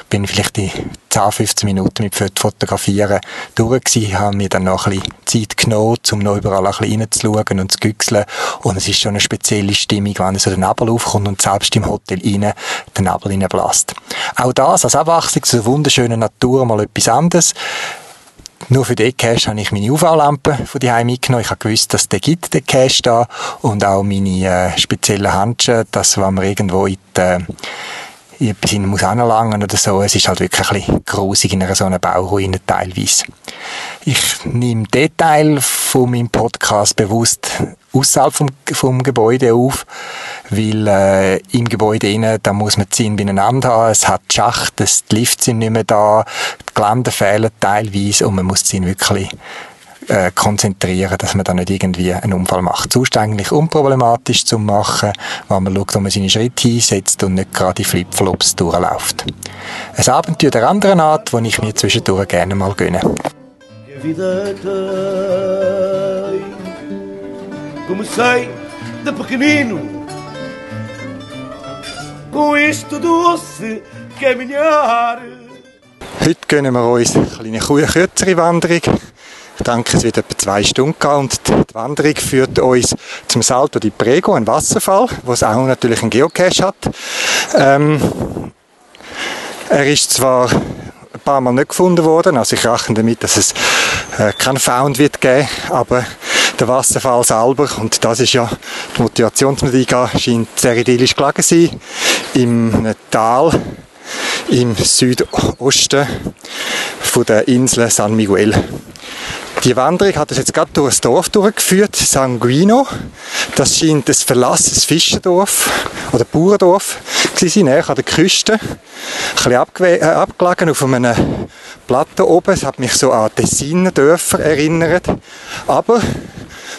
bin vielleicht die 10, 15 Minuten mit Fotografieren durch gewesen, habe mir dann noch ein bisschen Zeit genommen, um noch überall ein bisschen reinzuschauen und zu güchseln. Und es ist schon eine spezielle Stimmung, wenn so der Nebel aufkommt und selbst im Hotel rein der Nebel reinblasst. Auch das als Abwechslung zur wunderschönen Natur mal etwas anderes. Nur für den Cache habe ich meine UV-Lampe von die mitgenommen. Ich habe gewusst, dass der gibt, den Cache da. Und auch meine äh, speziellen Handschuhe, dass wenn man irgendwo in die, äh, etwas muss anlangen oder so. Es ist halt wirklich ein grusig in einer so einer Bauruine teilweise. Ich nehme den Teil von meinem Podcast bewusst außerhalb vom, vom Gebäude auf, weil äh, im Gebäude innen, da muss man ziehen beieinander haben. Es hat Schacht, die Lifts sind nicht mehr da, die Geländer fehlen teilweise und man muss ziehen wirklich äh, konzentrieren, dass man da nicht irgendwie einen Unfall macht. Sonst eigentlich unproblematisch zu machen, wenn man schaut, wo man seine Schritte hinsetzt und nicht gerade die Flipflops durchläuft. Ein Abenteuer der anderen Art, das ich mir zwischendurch gerne mal gönne. Comecei de pequenino com isto doce caminhar. Heute gönnen wir uns eine kleine kürzere Wanderung ich denke, es wird etwa zwei Stunden gehen und die Wanderung führt uns zum Salto di Prego, ein Wasserfall, wo es auch natürlich einen Geocache hat. Ähm, er ist zwar ein paar Mal nicht gefunden worden, also ich rechne damit, dass es äh, keinen Found wird geben, aber der Wasserfall selber, und das ist ja die Motivationsmusik, scheint sehr idyllisch gelegen zu sein, im Tal im Südosten von der Insel San Miguel. Die Wanderung hat uns jetzt gerade durch das Dorf durchgeführt, Sanguino. Das scheint ein verlassenes Fischerdorf oder Bauerdorf zu sein, näher an der Küste. Ein bisschen äh, abgelegen auf einem Plateau oben. Es hat mich so an Tessiner Dörfer erinnert. Aber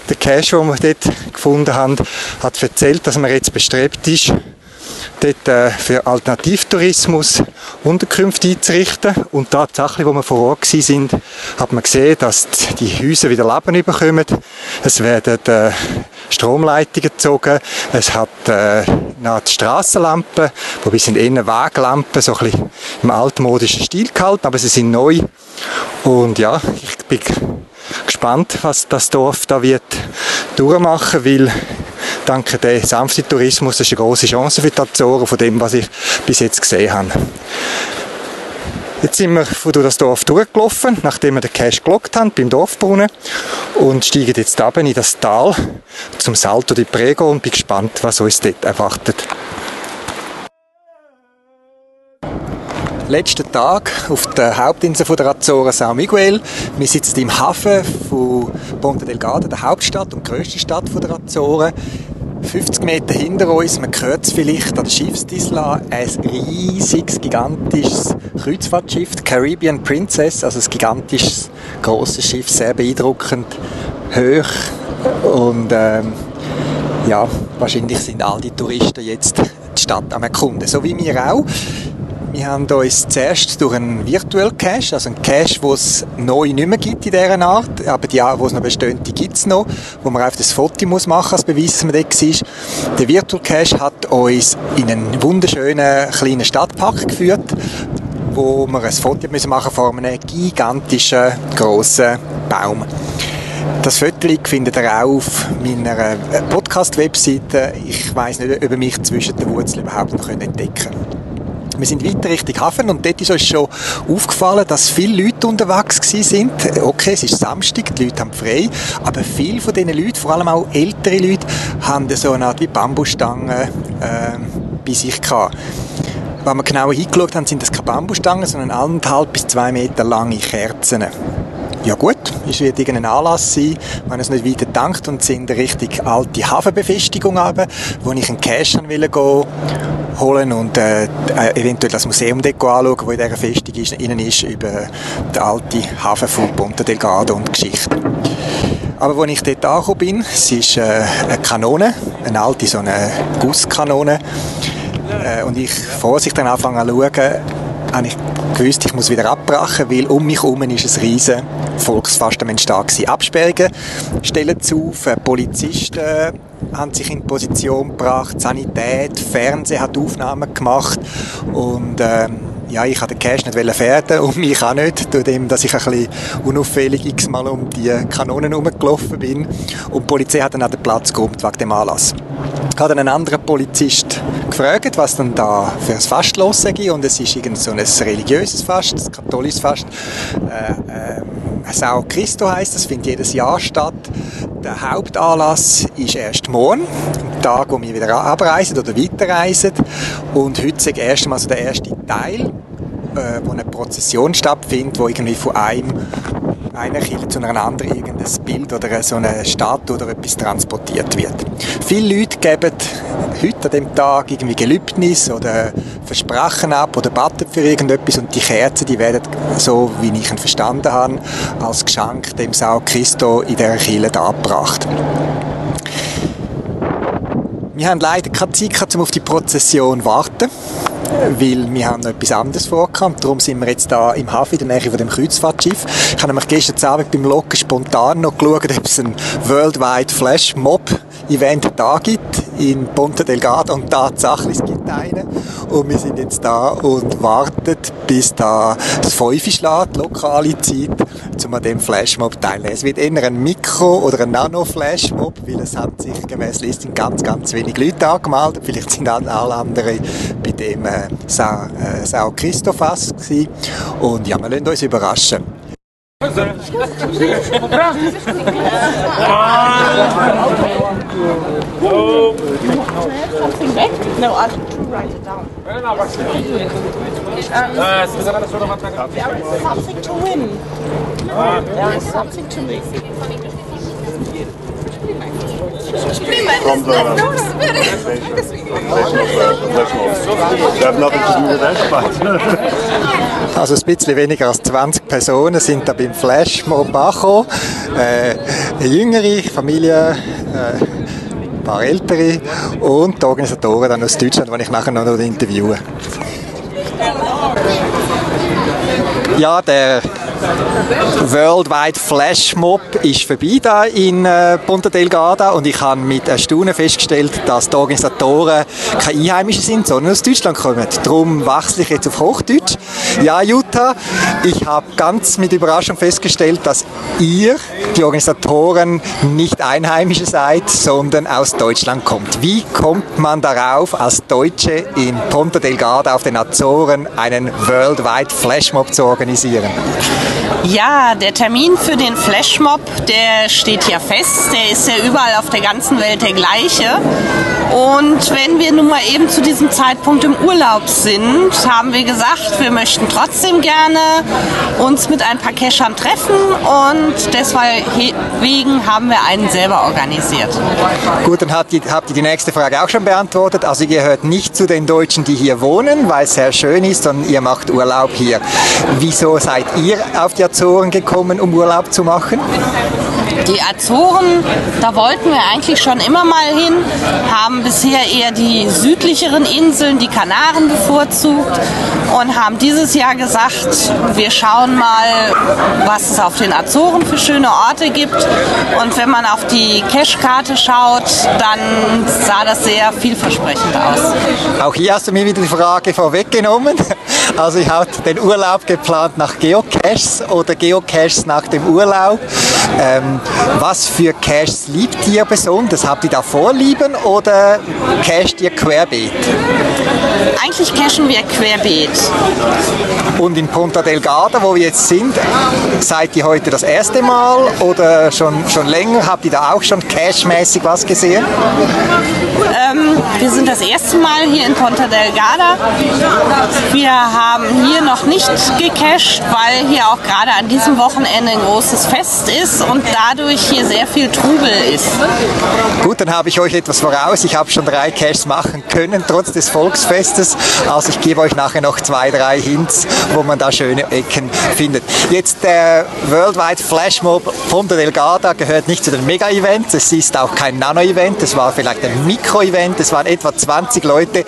der Cache, den wir dort gefunden haben, hat erzählt, dass man jetzt bestrebt ist, dort äh, für Alternativtourismus Unterkünfte einzurichten. Und tatsächlich, wo wir vor Ort sind, hat man gesehen, dass die Häuser wieder Leben bekommen. Es werden äh, Stromleitungen gezogen. Es hat äh, noch die Strassenlampen, wobei sind eher Weglampen, so ein bisschen im altmodischen Stil gehalten, aber sie sind neu. Und ja, ich bin gespannt, was das Dorf da wird durchmachen, weil dank dem sanften Tourismus ist eine große Chance für die Azoren, von dem, was ich bis jetzt gesehen habe. Jetzt sind wir durch das Dorf durchgelaufen, nachdem wir den Cash gelockt haben beim Dorfbrunnen und steigen jetzt runter in das Tal zum Salto di Prego und bin gespannt, was uns dort erwartet. Letzter Tag auf der Hauptinsel der Azoren São Miguel. Wir sitzen im Hafen von Ponta Delgado, der Hauptstadt und grösste Stadt der Azoren. 50 Meter hinter uns, man hört es vielleicht an der Schiffsdisla, ein riesiges, gigantisches Kreuzfahrtschiff, Caribbean Princess, also ein gigantisches, grosses Schiff, sehr beeindruckend, hoch. Und ähm, ja, wahrscheinlich sind all die Touristen jetzt die Stadt am erkunden, so wie wir auch. Wir haben uns zuerst durch einen Virtual Cache, also einen Cache, den es neu nicht mehr gibt in dieser Art, aber die, die es noch bestehen, die gibt es noch, wo man einfach das Foto muss machen als Beweis, dass man dort war. Der Virtual Cache hat uns in einen wunderschönen kleinen Stadtpark geführt, wo wir ein Foto müssen machen von einem gigantischen, grossen Baum. Das Foto findet ihr auch auf meiner Podcast-Webseite. Ich weiß nicht, ob ihr mich zwischen den Wurzeln überhaupt noch entdecken könnt. Wir sind weiter Richtung Hafen und dort ist uns schon aufgefallen, dass viele Leute unterwegs sind. Okay, es ist Samstag, die Leute haben frei, aber viele von diesen Leuten, vor allem auch ältere Leute, haben so eine Art wie Bambusstangen äh, bei sich gehabt. Wenn wir genauer hingeschaut haben, sind das keine Bambusstangen, sondern anderthalb bis zwei Meter lange Kerzen ja gut, es wird irgendein Anlass sein, wenn es nicht weiter dankt und sind richtig alte Hafenbefestigung runter, wo ich einen Cash will gehen, holen und äh, eventuell das Museum dort anschauen, wo in dieser Festung ist, innen ist, über die alte Hafen von Ponta Delgado und Geschichte. Aber als ich dort angekommen bin, es ist äh, eine Kanone, eine alte so eine Gusskanone, äh, und ich vorsichtig dann anfange zu schauen, habe ich gewusst, ich muss wieder abbrechen, weil um mich herum ist ein riesen Volksfest am Entstehen Absperrungen stellen zu, Polizisten haben sich in Position gebracht, Sanität, Fernsehen hat Aufnahmen gemacht und ähm, ja, ich wollte den Cash nicht fährten und mich auch nicht, durch dem, dass ich ein bisschen unauffällig x-mal um die Kanonen herumgelaufen bin. Und die Polizei hat dann auch den Platz geräumt wegen dem Anlass. Ich habe dann einen anderen Polizist gefragt, was dann da für ein Fest los sei. Und es ist irgend so ein religiöses Fest, ein katholisches Fest. Äh, äh, Sao Christo heisst, das findet jedes Jahr statt. Der Hauptanlass ist erst morgen, am Tag, wo wir wieder abreisen oder weiterreisen. Und heute ist erstmal so der erste Teil, äh, wo eine Prozession stattfindet, wo irgendwie von einem einer Kirche zu einer anderen irgendein Bild oder so eine Statue oder etwas transportiert wird. Viele Leute geben heute an dem Tag irgendwie Gelübnis oder Versprechen ab oder beten für irgendetwas und die Kerzen, die werden, so wie ich ihn verstanden habe, als Geschenk dem Sao Christo in dieser Kirche dargebracht. Wir haben leider keine Zeit um auf die Prozession zu warten weil wir haben noch etwas anderes vorgehabt. Darum sind wir jetzt da im Hafen in der Nähe von dem Kreuzfahrtschiff. Ich habe nämlich gestern Abend beim Locken spontan noch geschaut, ob es ein Worldwide Flash Mob Event da gibt in Ponte Delgado und tatsächlich gibt einen. Und wir sind jetzt da und warten, bis da das 5 schlägt, lokale Zeit, um an dem Flashmob teilnehmen. Es wird eher ein Mikro- oder ein Nano-Flashmob, weil es hat sich gemäß Listing ganz, ganz wenig Leute angemeldet. Vielleicht sind alle anderen bei dem äh, Sao, äh, Sao Christofas gewesen. Und ja, wir lassen uns überraschen. Something back? No, I'll write it down. something to win. There is something to win. From the Also ein bisschen weniger als 20 Personen sind da beim Flashmob angekommen. Äh, eine jüngere Familie, äh, ein paar ältere und die Organisatoren dann aus Deutschland, die ich nachher noch interviewe. Ja, der Worldwide Flash Mob ist vorbei da in äh, Ponta Delgada und ich habe mit Erstaunen festgestellt, dass die Organisatoren keine Einheimischen sind, sondern aus Deutschland kommen. Darum wechsle ich jetzt auf Hochdeutsch. Ja, Jutta, ich habe ganz mit Überraschung festgestellt, dass ihr, die Organisatoren, nicht Einheimische seid, sondern aus Deutschland kommt. Wie kommt man darauf, als Deutsche in Ponta Delgada auf den Azoren einen Worldwide Flashmob zu organisieren? Ja, der Termin für den Flashmob, der steht ja fest. Der ist ja überall auf der ganzen Welt der gleiche. Und wenn wir nun mal eben zu diesem Zeitpunkt im Urlaub sind, haben wir gesagt, wir möchten trotzdem gerne uns mit ein paar Cachern treffen und deswegen haben wir einen selber organisiert. Gut, dann habt ihr, habt ihr die nächste Frage auch schon beantwortet. Also ihr gehört nicht zu den Deutschen, die hier wohnen, weil es sehr schön ist, sondern ihr macht Urlaub hier. Wieso seid ihr auf die Azoren gekommen, um Urlaub zu machen? Die Azoren, da wollten wir eigentlich schon immer mal hin, haben bisher eher die südlicheren Inseln, die Kanaren bevorzugt und haben dieses Jahr gesagt, wir schauen mal, was es auf den Azoren für schöne Orte gibt. Und wenn man auf die Cache-Karte schaut, dann sah das sehr vielversprechend aus. Auch hier hast du mir wieder die Frage vorweggenommen. Also ich habe den Urlaub geplant nach Geocaches oder Geocaches nach dem Urlaub. Ähm, was für Caches liebt ihr besonders? Habt ihr da Vorlieben oder cachet ihr querbeet? Eigentlich cachen wir querbeet. Und in Ponta Delgada, wo wir jetzt sind, seid ihr heute das erste Mal oder schon, schon länger? Habt ihr da auch schon cache-mäßig was gesehen? Ähm, wir sind das erste Mal hier in Ponta Delgada. Wir haben hier noch nicht gecached, weil hier auch gerade an diesem Wochenende ein großes Fest ist und dadurch hier sehr viel Trubel ist. Gut, dann habe ich euch etwas voraus. Ich habe schon drei Caches machen können, trotz des Volksfestes. Also ich gebe euch nachher noch zwei, drei Hints, wo man da schöne Ecken findet. Jetzt der Worldwide Flash Mob Ponta Delgada gehört nicht zu den Mega-Events. Es ist auch kein Nano-Event. Es war vielleicht ein Mikro-Event. Es waren etwa 20 Leute.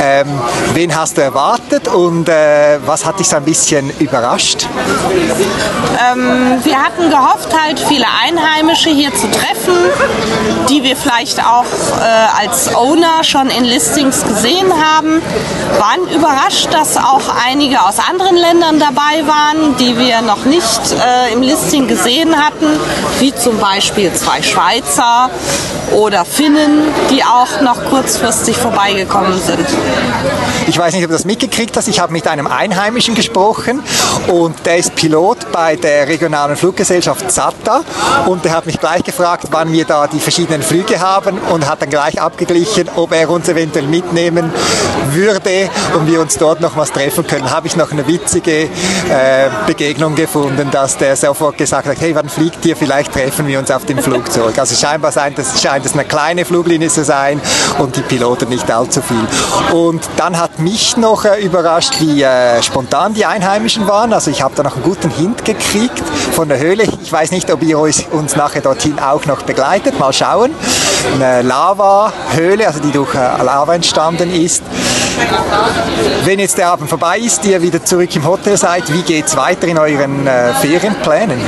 Ähm, wen hast du erwartet und äh, was hat dich so ein bisschen überrascht? Ähm, wir hatten gehofft, halt viele Einheimische hier zu treffen, die wir vielleicht auch äh, als Owner schon in Listings gesehen haben. Waren überrascht, dass auch einige aus anderen Ländern dabei waren, die wir noch nicht äh, im Listing gesehen hatten, wie zum Beispiel zwei Schweizer oder Finnen, die auch noch kurzfristig vorbeigekommen sind. Ich weiß nicht, ob du das mitgekriegt hast. Ich habe mit einem Einheimischen gesprochen und der ist Pilot bei der regionalen Fluggesellschaft ZATA und der hat mich gleich gefragt, wann wir da die verschiedenen Flüge haben und hat dann gleich abgeglichen, ob er uns eventuell mitnehmen würde und wir uns dort noch was treffen können. Habe ich noch eine witzige äh, Begegnung gefunden, dass der sofort gesagt hat, hey, wann fliegt ihr? Vielleicht treffen wir uns auf dem Flugzeug. Also scheinbar scheint das, scheint es eine kleine Fluglinie zu sein und die Piloten nicht allzu viel. Und dann hat mich noch äh, überrascht, wie äh, spontan die Einheimischen waren. Also ich habe da noch einen guten Hint gekriegt von der Höhle. Ich weiß nicht, ob ihr euch, uns nachher dorthin auch noch begleitet. Mal schauen. Eine Lava-Höhle, also die durch äh, Lava entstanden ist. Wenn jetzt der Abend vorbei ist, ihr wieder zurück im Hotel seid, wie geht es weiter in euren äh, Ferienplänen?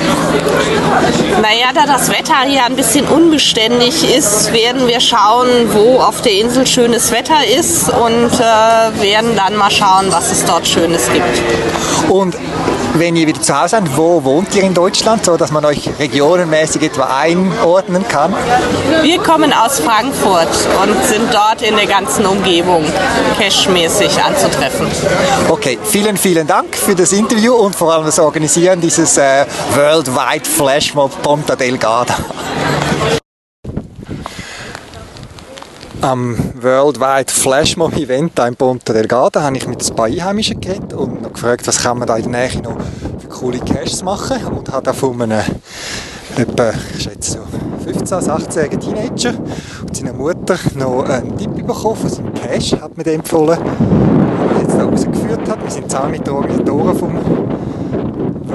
Naja, da das Wetter hier ein bisschen unbeständig ist, werden wir schauen, wo auf der Insel schönes Wetter ist und äh, werden dann mal schauen, was es dort Schönes gibt. Und wenn ihr wieder zu Hause seid, wo wohnt ihr in Deutschland, so dass man euch regionenmäßig etwa einordnen kann? Wir kommen aus Frankfurt und sind dort in der ganzen Umgebung cashmäßig anzutreffen. Okay, vielen, vielen Dank für das Interview und vor allem das Organisieren dieses äh, Worldwide Flashmob Ponta Delgada. Am Worldwide Flashmob Event in Ponta Delgada habe ich mit ein paar Einheimischen geredet und noch gefragt, was kann man da in der Nähe noch für coole Caches machen und habe da von einem etwa, ich schätze so 15, 16-jährigen Teenager und seiner Mutter noch einen Tipp bekommen von seinem Cache, hat mir den empfohlen, den er jetzt da rausgeführt hat. Wir sind zusammen mit den Organisatoren vom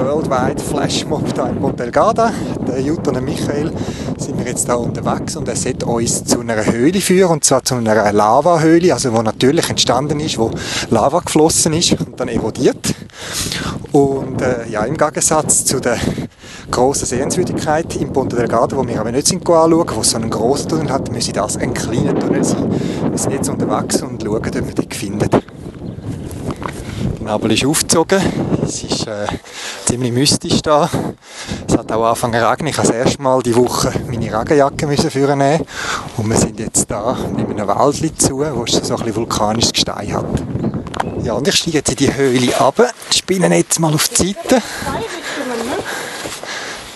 Worldwide Flashmob da in Montelgada. Der Jutta und Michael sind wir jetzt da unterwegs und er sollte uns zu einer Höhle führen, und zwar zu einer Lavahöhle, also wo natürlich entstanden ist, wo Lava geflossen ist und dann erodiert. Und äh, ja, im Gegensatz zu der grossen Sehenswürdigkeit im Ponte Delgado, wo wir aber nicht sind anschauen, wo es so einen grossen Tunnel hat, müsse das ein kleiner Tunnel sein. Wir sind jetzt unterwegs und schauen, ob wir den finden. Der Nebel ist aufgezogen. Es ist äh, ziemlich mystisch da. Es hat auch angefangen zu regnen. Ich musste das erste Mal die Woche meine Regenjacke müssen vornehmen Und wir sind jetzt da in einem Wald zu, wo es so ein bisschen vulkanisches Gestein hat. Ja, und ich steige jetzt in die Höhle runter, spinne jetzt mal auf die Seite.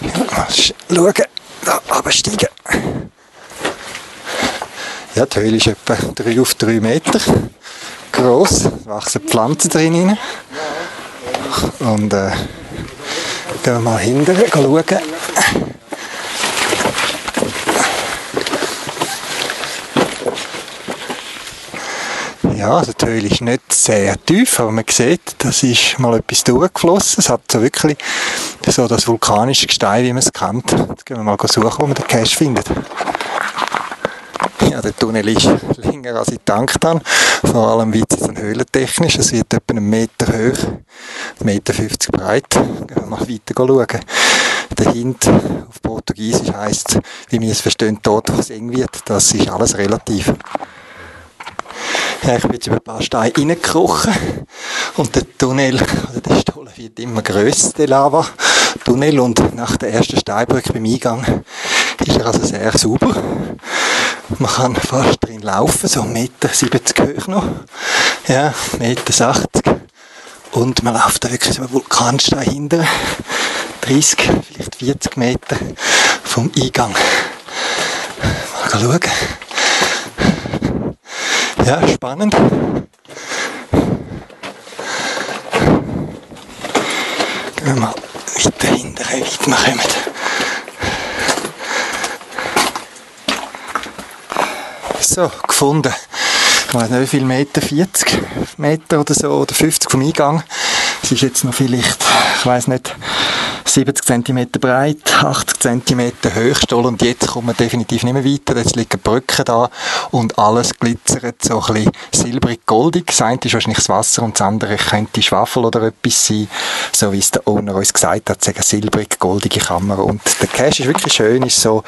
Mal schauen, da runtersteigen. Ja, die Höhle ist etwa 3 auf 3 Meter gross, wachsen Pflanzen drin. Und äh, gehen wir mal hinten schauen. Ja, also die Höhle ist nicht sehr tief, aber man sieht, das ist mal etwas durchgeflossen. Es hat so wirklich so das vulkanische Gestein, wie man es kennt. Jetzt gehen wir mal suchen, wo man den Cache findet. Ja, der Tunnel ist länger als ich gedacht habe. Vor allem wird es dann höhlentechnisch. Es wird etwa einen Meter hoch, 1,50 Meter breit. Gehen wir mal weiter schauen. Der Hint auf Portugiesisch heisst, wie wir es verstehen, dort, wo es eng wird. Das ist alles relativ. Ja, ich bin jetzt über ein paar Steine reingekrochen und der Tunnel, oder der Stollen wird immer grösser, der Lava-Tunnel und nach der ersten Steinbrücke beim Eingang ist er also sehr sauber. Man kann fast drin laufen, so 1,70 Meter hoch noch, ja, 1,80 Meter. Und man läuft da wirklich so einen Vulkanstein hinter, 30, vielleicht 40 Meter vom Eingang. Mal schauen. Ja, spannend. Gehen wir mal weiter hinten, wie weit wir kommen. So, gefunden. Ich weiß nicht wie viel Meter, 40 Meter oder so, oder 50 vom Eingang. Es ist jetzt noch vielleicht, ich weiß nicht, 70 cm breit, 80 cm Höchstol und jetzt kommt man definitiv nicht mehr weiter. Jetzt liegen Brücken da und alles glitzert so ein bisschen silbrig-goldig. Das eine ist wahrscheinlich das Wasser und das andere könnte Schwafel oder etwas sein, so wie es der Owner uns gesagt hat, sagen silbrig-goldige Kammer. Und der Cache ist wirklich schön, ist so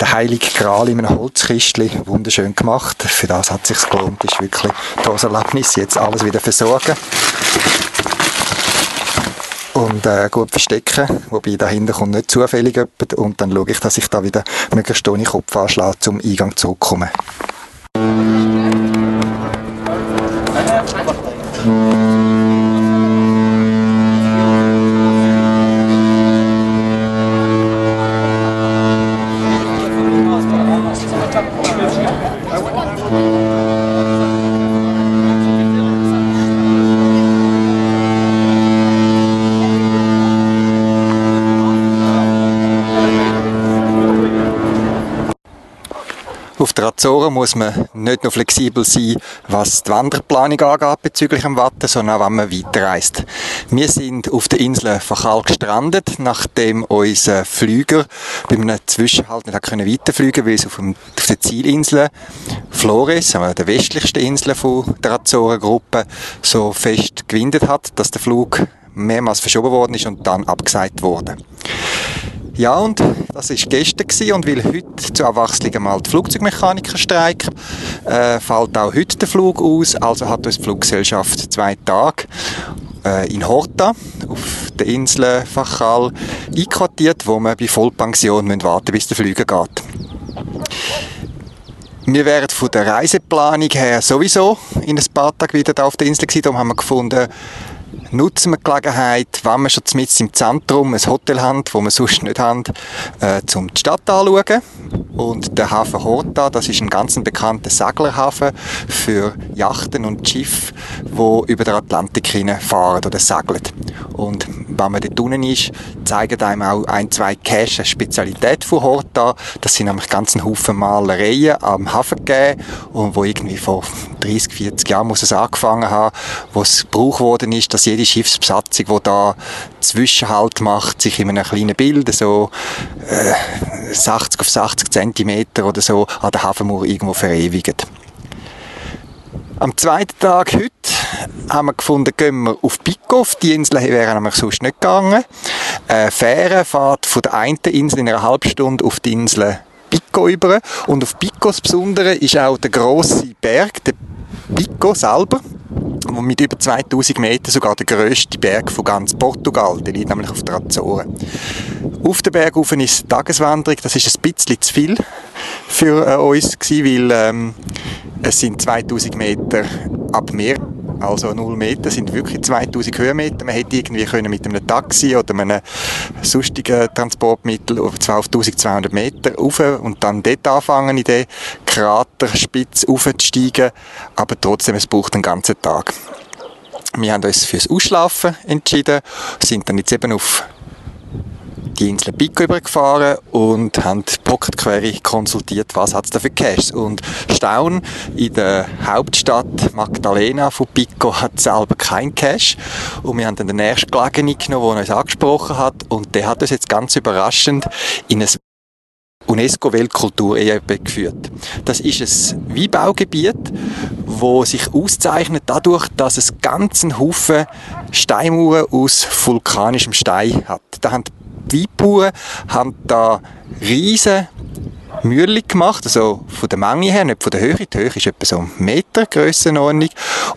der heilige Gral in einem Holzkistchen, wunderschön gemacht. Für das hat es sich gelohnt, ist wirklich das Erlebnis, jetzt alles wieder versorgen und äh, gut verstecken, wobei dahinter kommt nicht zufällig jemand und dann schaue ich, dass ich da wieder möglichst ohne Kopf anschlage, zum Eingang zurückkommen. Azoren muss man nicht nur flexibel sein, was die Wanderplanung angeht bezüglich dem Watten, sondern auch, wenn man weiterreist. Wir sind auf der Insel Fachal gestrandet, nachdem unser Flüger bei einem Zwischenhalt nicht können weiterfliegen weil es auf, der Zielinsel Flores, der westlichsten Insel der Azorengruppe, so fest gewindet hat, dass der Flug mehrmals verschoben worden ist und dann abgesagt wurde. Ja, und das war gestern gewesen, und weil heute zur Abwechslung mal die Flugzeugmechaniker streiken, äh, fällt auch heute der Flug aus. Also hat uns die Fluggesellschaft zwei Tage äh, in Horta auf der Insel Fachal einquartiert, wo man bei Vollpension warten müssen, bis der Flüger geht. Wir wären von der Reiseplanung her sowieso in ein paar Tagen wieder auf der Insel gewesen. Darum haben wir gefunden, nutzen wir die Gelegenheit, wenn wir schon mitten im Zentrum ein Hotel haben, wo wir sonst nicht haben, äh, um die Stadt anzuschauen. Und der Hafen Horta, das ist ein ganz bekannter Seglerhafen für Yachten und Schiffe, die über den Atlantik fahren oder segeln. Und wenn man dort unten ist, zeigen einem auch ein, zwei Caches eine Spezialität von Horta. Das sind nämlich ganz ein Haufen Malereien am Hafen gegeben und wo irgendwie vor 30, 40 Jahren muss es angefangen haben, wo es gebraucht worden ist, dass jede Schiffsbesatzung, die da Zwischenhalt macht, sich in einem kleinen Bild, so äh, 80 auf 80 Zentimeter oder so, an der Hafenmauer irgendwo verewigt. Am zweiten Tag heute haben wir gefunden, gehen wir auf. Auf die Insel wären nämlich sonst nicht gegangen. Eine Fähre fährt von der einen Insel in einer halben Stunde auf die Insel Pico über. Und auf Pico das Besondere ist auch der grosse Berg, der Pico selber mit über 2000 Metern sogar der grösste Berg von ganz Portugal. Der liegt nämlich auf der Azoren. Auf den Berg ist eine Tageswanderung. Das ist ein bisschen zu viel für äh, uns gewesen, weil ähm, es sind 2000 Meter ab Meer also 0 Meter sind wirklich 2000 Höhenmeter. Man hätte irgendwie können mit einem Taxi oder einem sonstigen Transportmittel auf 1200 Meter rauf und dann dort anfangen, in den Kraterspitze aufzusteigen. Aber trotzdem, es braucht einen ganzen Tag. Wir haben uns fürs Ausschlafen entschieden, sind dann jetzt eben auf die Insel Pico übergefahren und haben die Pocket Query konsultiert, was hat es da für Caches. Und Staun in der Hauptstadt Magdalena von Pico hat selber kein Cache. Und wir haben dann den ersten Gelegenen genommen, der uns angesprochen hat. Und der hat uns jetzt ganz überraschend in ein UNESCO-Weltkulturerbe geführt. Das ist ein Weinbaugebiet, wo sich auszeichnet dadurch, dass es ganzen Haufen Steinmauern aus vulkanischem Stein hat. Da haben Weinbauern haben da riesen Mühle gemacht, also von der Menge her, nicht von der Höhe. Die Höhe ist etwa so ein Meter Grössenordnung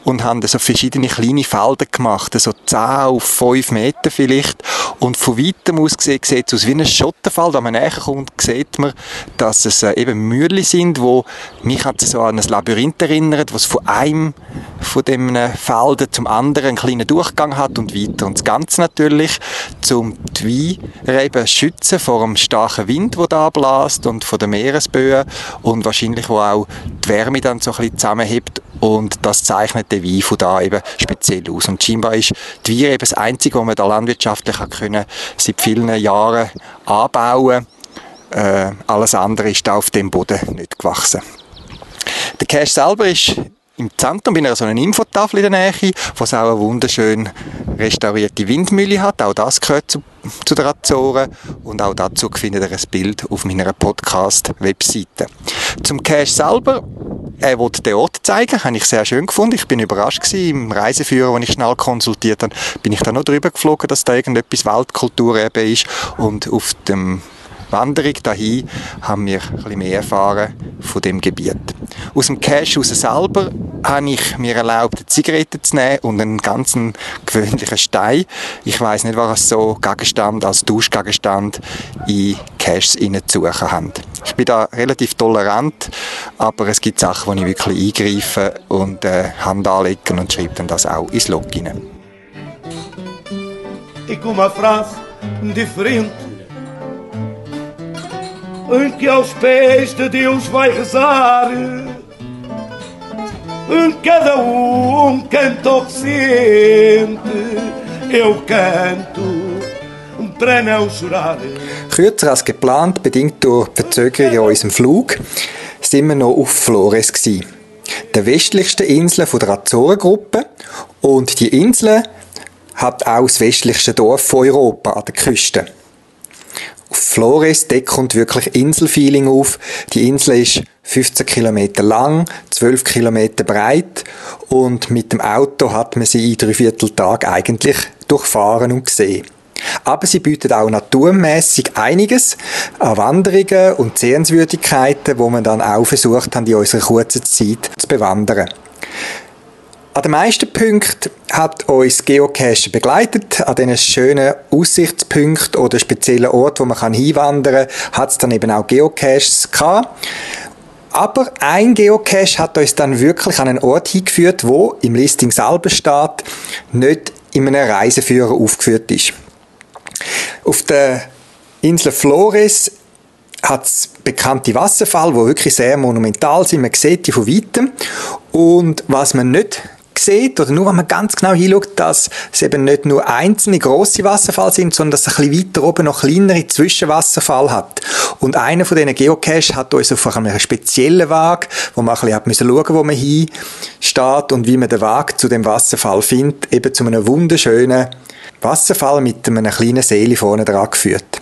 und haben so verschiedene kleine Felder gemacht, so 10 auf 5 Meter vielleicht. Und von weitem aus gesehen sieht es aus wie ein Schottenfeld. Wenn man näher kommt, sieht man, dass es äh, eben Mühle sind, wo mich hat so an ein Labyrinth erinnert, was von einem von dem Felden zum anderen einen kleinen Durchgang hat und weiter. Und das Ganze natürlich, zum die Weinreben schützen vor dem starken Wind, der da bläst und von den Meeresböen und wahrscheinlich wo auch die Wärme dann so ein bisschen zusammenhebt und das zeichnet den Wein von da eben speziell aus. Und scheinbar ist die Wein eben das Einzige, was man da landwirtschaftlich können, seit vielen Jahren anbauen. Äh, alles andere ist da auf dem Boden nicht gewachsen. Der Cache selber ist im Zentrum bei einer so einer Infotafel in der Nähe, wo es auch eine wunderschön restaurierte Windmühle hat. Auch das gehört zu, zu den Azoren und auch dazu findet ihr ein Bild auf meiner Podcast-Webseite. Zum Cache selber er wollte den Ort zeigen, habe ich sehr schön gefunden. Ich bin überrascht gewesen. Im Reiseführer, den ich schnell konsultiert habe, bin ich da noch drüber geflogen, dass da irgendetwas Weltkulturerbe ist. Und auf dem Wanderung dahin haben wir ein mehr erfahren von dem Gebiet. Aus dem Cache raus selber habe ich mir erlaubt, eine Zigarette zu nehmen und einen ganz gewöhnlichen Stein. Ich weiß nicht, was so Gegenstand als Duschgegenstand in Caches suchen haben. Ich bin da relativ tolerant, aber es gibt Sachen, wo ich wirklich eingreife und äh, Hand anlegen und schreibe dann das auch ins Log rein. E com uma frase diferente em que aos pés de Deus vai rezar. Cada um canta o que sente, eu canto para. Kürzer als geplant, bedingt durch Verzögerungen in unserem Flug, sind wir noch auf Flores gewesen. Der westlichsten Insel der Azorengruppe und die Insel hat auch das westlichste Dorf von Europa an der Küste. Flores kommt wirklich Inselfeeling auf. Die Insel ist 15 Kilometer lang, 12 Kilometer breit und mit dem Auto hat man sie in drei Vierteltag eigentlich durchfahren und gesehen. Aber sie bietet auch naturmäßig einiges an Wanderungen und Sehenswürdigkeiten, wo man dann auch versucht haben, in unserer kurzen Zeit zu bewandern. An den meisten Punkten hat uns Geocache begleitet. An diesen schönen Aussichtspunkten oder speziellen Orten, wo man hinwandern kann, hat es dann eben auch Geocaches gehabt. Aber ein Geocache hat uns dann wirklich an einen Ort hingeführt, wo im Listing selber steht, nicht in einem Reiseführer aufgeführt ist. Auf der Insel Flores hat es bekannte Wasserfall, wo wirklich sehr monumental sind. Man sieht die von weitem. Und was man nicht sieht, oder nur wenn man ganz genau hinschaut, dass es eben nicht nur einzelne grosse Wasserfall sind, sondern dass es ein bisschen weiter oben noch kleinere Zwischenwasserfall hat. Und einer von diesen Geocaches hat uns auf einem speziellen Weg, wo man ein bisschen schauen, wo man hinsteht und wie man den Weg zu dem Wasserfall findet, eben zu einem wunderschönen Wasserfall mit einem kleinen Seele vorne dran geführt.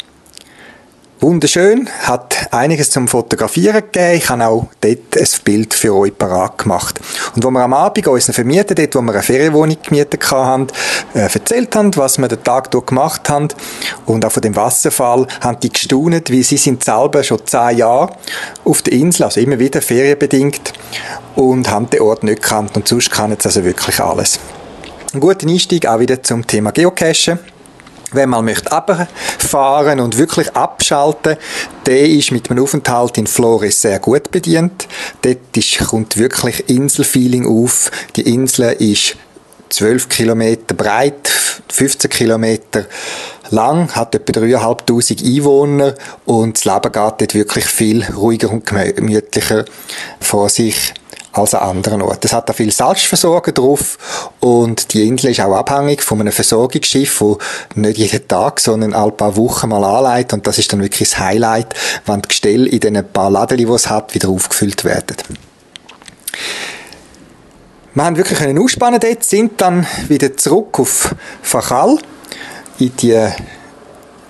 Wunderschön, hat einiges zum Fotografieren gegeben. Ich habe auch dort ein Bild für euch parat gemacht. Und wo wir am Abend unseren Vermieter, dort wo wir eine Ferienwohnung gemietet haben, äh, erzählt haben, was wir den Tag dort gemacht haben und auch von dem Wasserfall, haben die gestaunet, wie sie sind selber schon zehn Jahre auf der Insel, also immer wieder ferienbedingt und haben den Ort nicht gekannt und sonst kennen sie also wirklich alles. Ein guter Einstieg auch wieder zum Thema Geocachen. Wenn man möchte runterfahren und wirklich abschalten, der ist mit einem Aufenthalt in Flores sehr gut bedient. Dort ist, kommt wirklich Inselfeeling auf. Die Insel ist 12 Kilometer breit, 15 Kilometer lang, hat etwa 3'500 Einwohner und das Leben geht dort wirklich viel ruhiger und gemütlicher vor sich als an anderen Orten. Es hat da viel Salzversorger drauf und die Insel ist auch abhängig von einem Versorgungsschiff, das nicht jeden Tag, sondern alle paar Wochen mal anleitet und das ist dann wirklich das Highlight, wenn die Gestelle in den paar Laden, die es hat, wieder aufgefüllt werden. Wir haben wirklich einen ausspannen dort, sind dann wieder zurück auf Fachal in die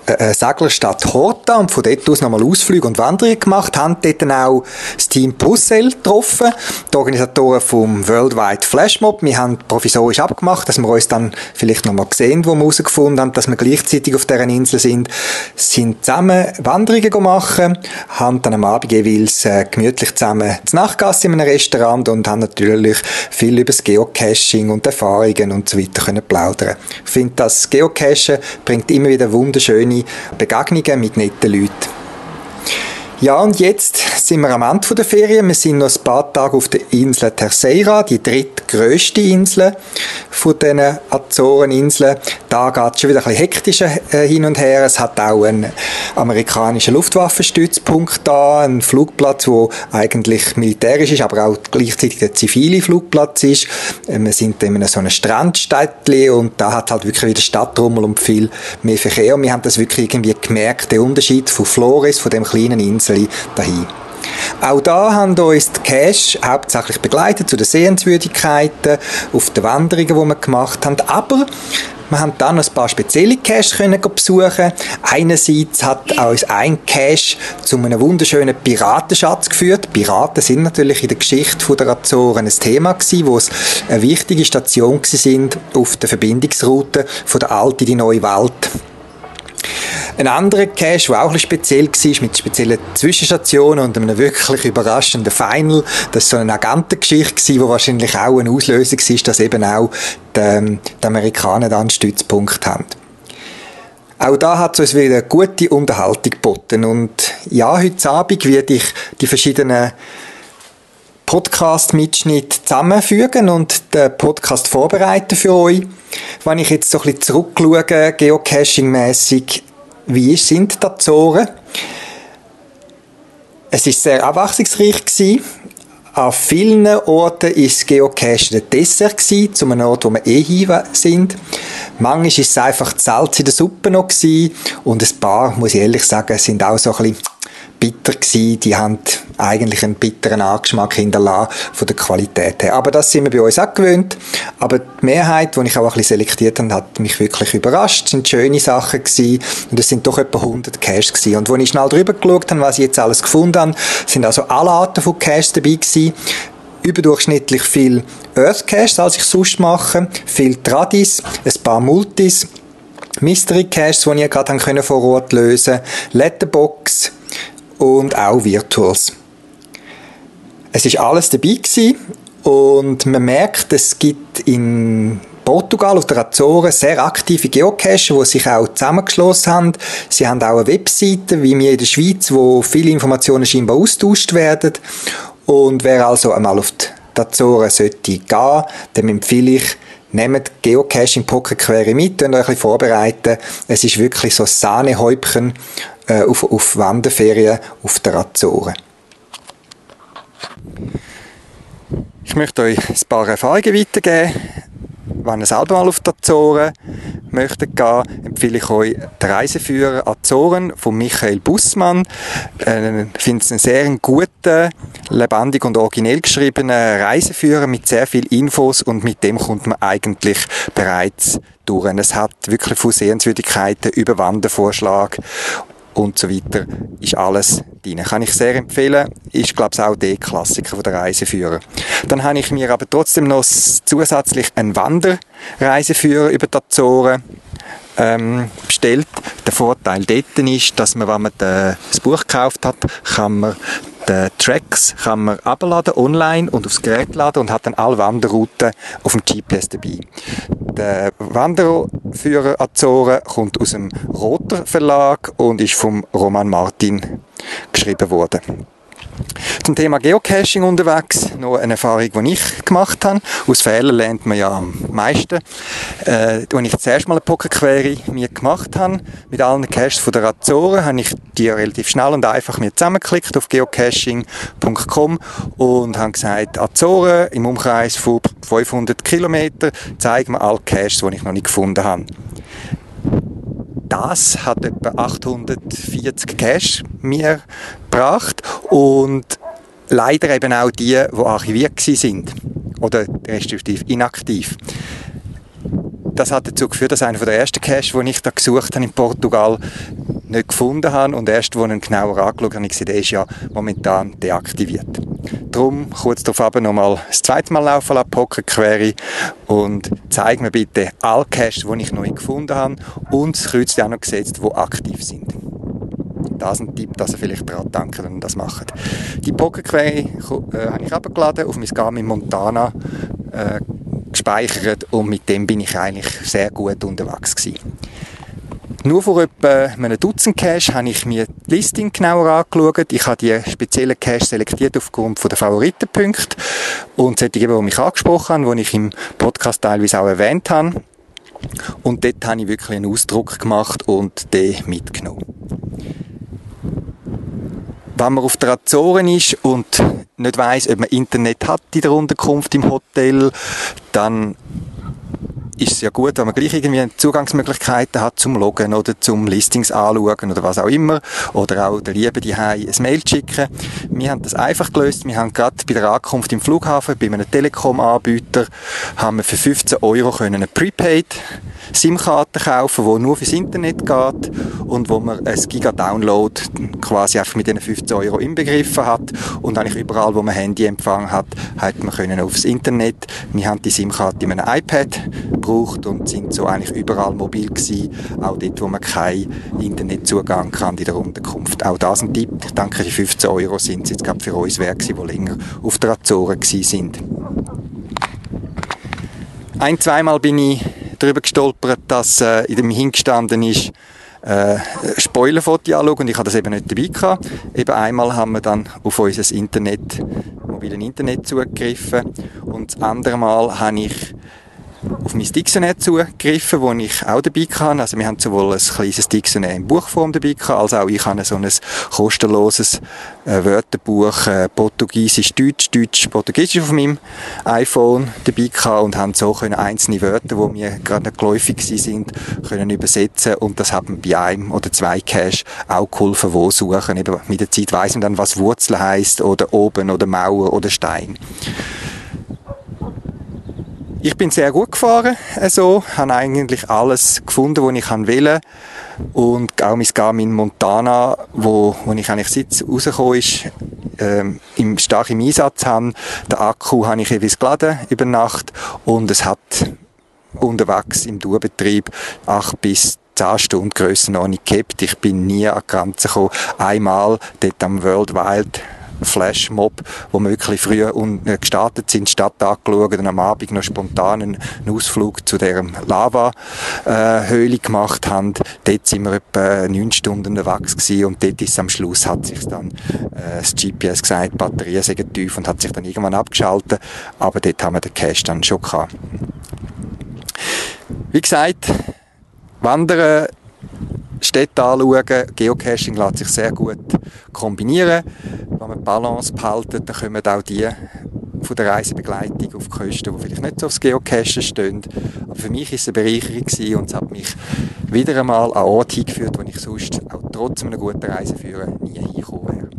äh, Seglerstadt Horta und von dort aus nochmal Ausflüge und Wanderungen gemacht, haben dort auch das Team Pussel getroffen, die Organisatoren vom Worldwide Flashmob. Wir haben provisorisch abgemacht, dass wir uns dann vielleicht nochmal sehen, wo wir herausgefunden haben, dass wir gleichzeitig auf deren Insel sind, sind zusammen Wanderungen gemacht, haben dann am Abend jeweils äh, gemütlich zusammen zu Nachtgasse in einem Restaurant und haben natürlich viel über das Geocaching und Erfahrungen und so weiter können plaudern. Ich finde, das Geocachen bringt immer wieder wunderschöne Begegnungen mit netten Leuten. Ja, und jetzt sind wir am Ende der Ferien. Wir sind noch ein paar Tage auf der Insel Terceira, die drittgrößte Insel von diesen Azoreninseln. Da geht es schon wieder ein bisschen hektischer äh, hin und her. Es hat auch einen amerikanischen Luftwaffenstützpunkt da, einen Flugplatz, wo eigentlich militärisch ist, aber auch gleichzeitig der zivile Flugplatz ist. Äh, wir sind in so einem Strandstädtchen und da hat halt wirklich wieder Stadtrummel und viel mehr Verkehr. Und wir haben das wirklich irgendwie gemerkt, der Unterschied von Flores, von dem kleinen Insel, dahin. Auch da haben uns die Cash hauptsächlich begleitet zu den Sehenswürdigkeiten, auf den Wanderungen, die wir gemacht haben. Aber wir haben dann ein paar spezielle Caches können besuchen. Einerseits hat uns ein Cache zu einem wunderschönen Piratenschatz geführt. Piraten sind natürlich in der Geschichte der Azoren ein Thema gewesen, wo es eine wichtige Station sind auf der Verbindungsroute von der alten in die neue Welt. Ein anderer Cache, der auch ein speziell war, mit speziellen Zwischenstationen und einem wirklich überraschenden Final, das war so eine Agentengeschichte, die wahrscheinlich auch ein Auslöser war, dass eben auch die, ähm, die Amerikaner da einen Stützpunkt haben. Auch da hat es uns wieder eine gute Unterhaltung geboten. Und ja, heute Abend werde ich die verschiedenen Podcast-Mitschnitte zusammenfügen und den Podcast vorbereiten für euch. Wenn ich jetzt so ein bisschen zurückschaue, geocaching-mässig, wie sind die Azoren? Es ist sehr abwechslungsreich gewesen. An vielen Orten ist Geocache der Dessert gewesen, zu einem Ort, wo wir eh hin sind. Manchmal ist es einfach Salz in der Suppe noch gewesen. und ein paar, muss ich ehrlich sagen, sind auch so ein bisschen bitter gewesen. Die haben eigentlich einen bitteren Angeschmack hinterlassen von der Qualität her. Aber das sind wir bei uns auch gewöhnt. Aber die Mehrheit, die ich auch ein bisschen selektiert habe, hat mich wirklich überrascht. Es sind schöne Sachen gewesen. Und es sind doch etwa 100 Caches gewesen. Und als ich schnell drüber geschaut habe, was ich jetzt alles gefunden habe, sind also alle Arten von Caches dabei gewesen überdurchschnittlich viel Earth Caches, als ich sonst mache, viel Tradis, ein paar Multis, Mystery Caches, die ich gerade vor Ort lösen konnte, Letterbox, und auch Virtuals. Es ist alles dabei gewesen und man merkt, es gibt in Portugal auf der Azoren sehr aktive Geocacher, die sich auch zusammengeschlossen haben. Sie haben auch eine Webseite, wie wir in der Schweiz, wo viele Informationen scheinbar austauscht werden. Und wer also einmal auf die Azoren sollte gehen, dann empfehle ich, nehmt Geocaching Pocket Query mit und euch ein vorbereiten. Es ist wirklich so Sahnehäubchen äh, auf, auf Wanderferien auf der Azoren. Ich möchte euch ein paar Erfahrungen weitergeben. Wenn ihr selber mal auf die Azoren möchtet gehen, empfehle ich euch den Reiseführer Azoren von Michael Bussmann. Äh, ich finde es einen sehr guten, lebendig und originell geschriebenen Reiseführer mit sehr viel Infos und mit dem kommt man eigentlich bereits durch. Es hat wirklich von Sehenswürdigkeiten über Wandervorschlag und so weiter, ist alles drin. Kann ich sehr empfehlen, ist glaube ich auch der Klassiker der Reiseführer. Dann habe ich mir aber trotzdem noch zusätzlich einen Wanderreiseführer über die Azoren ähm, bestellt. Der Vorteil dort ist, dass man, wenn man das Buch gekauft hat, kann man die Tracks kann man abladen online und aufs Gerät laden und hat dann alle Wanderrouten auf dem GPS dabei. Der Wanderführer Azoren kommt aus dem Roter Verlag und ist vom Roman Martin geschrieben worden. Zum Thema Geocaching unterwegs, noch eine Erfahrung, die ich gemacht habe. Aus Fehlern lernt man ja am meisten. Äh, als ich zuerst mal eine Pokerquery mir gemacht habe, mit allen Caches von der Azoren, habe ich die relativ schnell und einfach mir zusammengeklickt auf geocaching.com und habe gesagt, Azoren im Umkreis von 500 Kilometern, zeigen mir alle Caches, die ich noch nicht gefunden habe. Das hat etwa 840 Cash mir gebracht und leider eben auch die, die archiviert sind oder respektive inaktiv. Das hat dazu geführt, dass einer der ersten Caches, den ich da gesucht habe in Portugal, nicht gefunden habe und erst, als ich ihn genauer angeschaut habe, habe ich gesehen, der ist ja momentan deaktiviert. Darum kurz darauf nochmal das zweite Mal laufen lassen, Pocket Query und zeig mir bitte alle Caches, die ich neu gefunden habe und das Kreuz auch noch gesetzt, die aktiv sind. Das ist ein Tipp, dass ihr vielleicht daran denkt, wenn ihr das macht. Die Pocket Query äh, habe ich abgeladen, auf mein Garmin Montana äh, gespeichert und mit dem bin ich eigentlich sehr gut unterwegs gewesen. Nur vor etwa einem Dutzend Cache habe ich mir die Listing genauer angeschaut. Ich habe die speziellen Cache selektiert aufgrund der Favoritenpunkte und solche, die mich angesprochen haben, die ich im Podcast teilweise auch erwähnt habe. Und dort habe ich wirklich einen Ausdruck gemacht und den mitgenommen. Wenn man auf der Azoren ist und nicht weiss, ob man Internet hat in der Unterkunft im Hotel, dann ist es ja gut, wenn man gleich irgendwie Zugangsmöglichkeiten hat zum Loggen oder zum Listings anschauen oder was auch immer. Oder auch der Liebe die ein Mail schicken. Wir haben das einfach gelöst. Wir haben gerade bei der Ankunft im Flughafen bei einem Telekom-Anbieter haben wir für 15 Euro eine Prepaid SIM-Karte kaufen, die nur fürs Internet geht und wo man ein Giga-Download quasi einfach mit diesen 15 Euro inbegriffen hat und eigentlich überall, wo man Handyempfang hat, hat man aufs Internet. Wir haben die SIM-Karte in einem iPad gebraucht und sind so eigentlich überall mobil gewesen, auch dort, wo man keinen Internetzugang kann in der Unterkunft. Auch das ein Tipp. Ich denke, die 15 Euro sind es jetzt gerade für uns wert gewesen, die länger auf der Azoren gewesen sind. Ein, zweimal bin ich darüber gestolpert, dass äh, in dem hingestanden ist, äh, Spoilerfoto anschauen und ich habe das eben nicht dabei gehabt. Eben einmal haben wir dann auf unser Internet, mobilen Internet zugegriffen und das andere Mal habe ich auf mein Dictionary zugegriffen, wo ich auch dabei kann. Also wir haben sowohl ein kleines Dictionary in Buchform dabei gehabt, als auch ich habe so ein kostenloses äh, Wörterbuch äh, Portugiesisch, Deutsch, Deutsch, Portugiesisch auf meinem iPhone dabei gehabt und haben so können einzelne Wörter, die mir gerade geläufig sind, können übersetzen und das hat mir bei einem oder zwei Cache auch geholfen, wo suchen. Eben mit der Zeit weiss man dann, was Wurzel heißt oder oben oder Mauer oder Stein. Ich bin sehr gut gefahren, also, habe eigentlich alles gefunden, was ich wollte. Und auch mein Garmin Montana, wo, wo ich eigentlich seit rausgekommen ist, ähm, im, stark im Einsatz habe. Den Akku habe ich jeweils geladen über Nacht und es hat unterwegs im Tourbetrieb acht bis 10 Stunden Grössenordnung gehabt. Ich bin nie an die Grenze gekommen. Einmal dort am World Wild Flashmob, wo wir wirklich früher äh, gestartet sind, die Stadt angeschaut und am Abend noch spontan einen Ausflug zu der Lava-Höhle gemacht haben. Dort sind wir etwa neun Stunden unterwegs und dort ist am Schluss hat sich dann äh, das GPS gesagt, die Batterien sind tief und hat sich dann irgendwann abgeschaltet, aber dort haben wir den Cache dann schon gehabt. Wie gesagt, Wandern Städte anschauen. Geocaching lässt sich sehr gut kombinieren. Wenn man die Balance behalten, dann kommen auch die von der Reisebegleitung auf Kosten, die vielleicht nicht so aufs Geocachen stehen. Aber für mich ist es eine Bereicherung und es hat mich wieder einmal an Ort hingeführt, wo ich sonst auch trotz einer guten Reiseführer nie hingekommen wäre.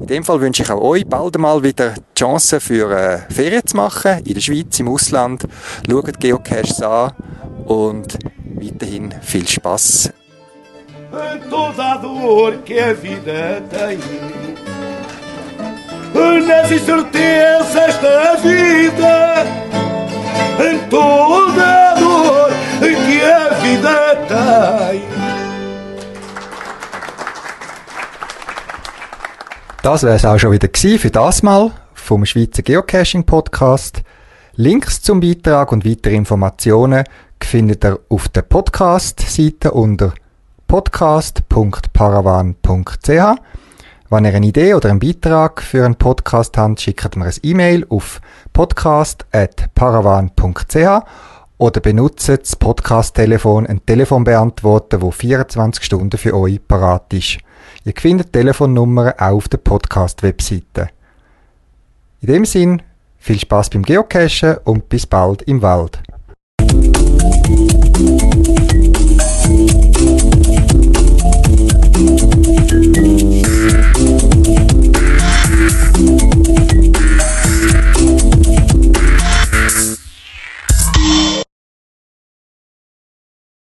In dem Fall wünsche ich auch euch bald mal wieder die Chance für äh, Ferien zu machen, in der Schweiz, im Ausland. Schaut Geocaches an und weiterhin viel Spaß em toda a dor que a vida tem. Nas incertezas da vida, em toda a dor que a vida tem. Das wäre es auch schon wieder für das Mal vom Schweizer Geocaching Podcast. Links zum Beitrag und weitere Informationen findet ihr auf der Podcast-Seite unter podcast.paravan.ch. Wenn ihr eine Idee oder einen Beitrag für einen Podcast habt, schickt mir ein E-Mail auf podcast.paravan.ch oder benutzt das Podcast-Telefon, ein Telefonbeantworter, wo 24 Stunden für euch parat ist. Ihr findet Telefonnummern auch auf der Podcast-Webseite. In dem Sinn, viel Spaß beim Geocachen und bis bald im Wald.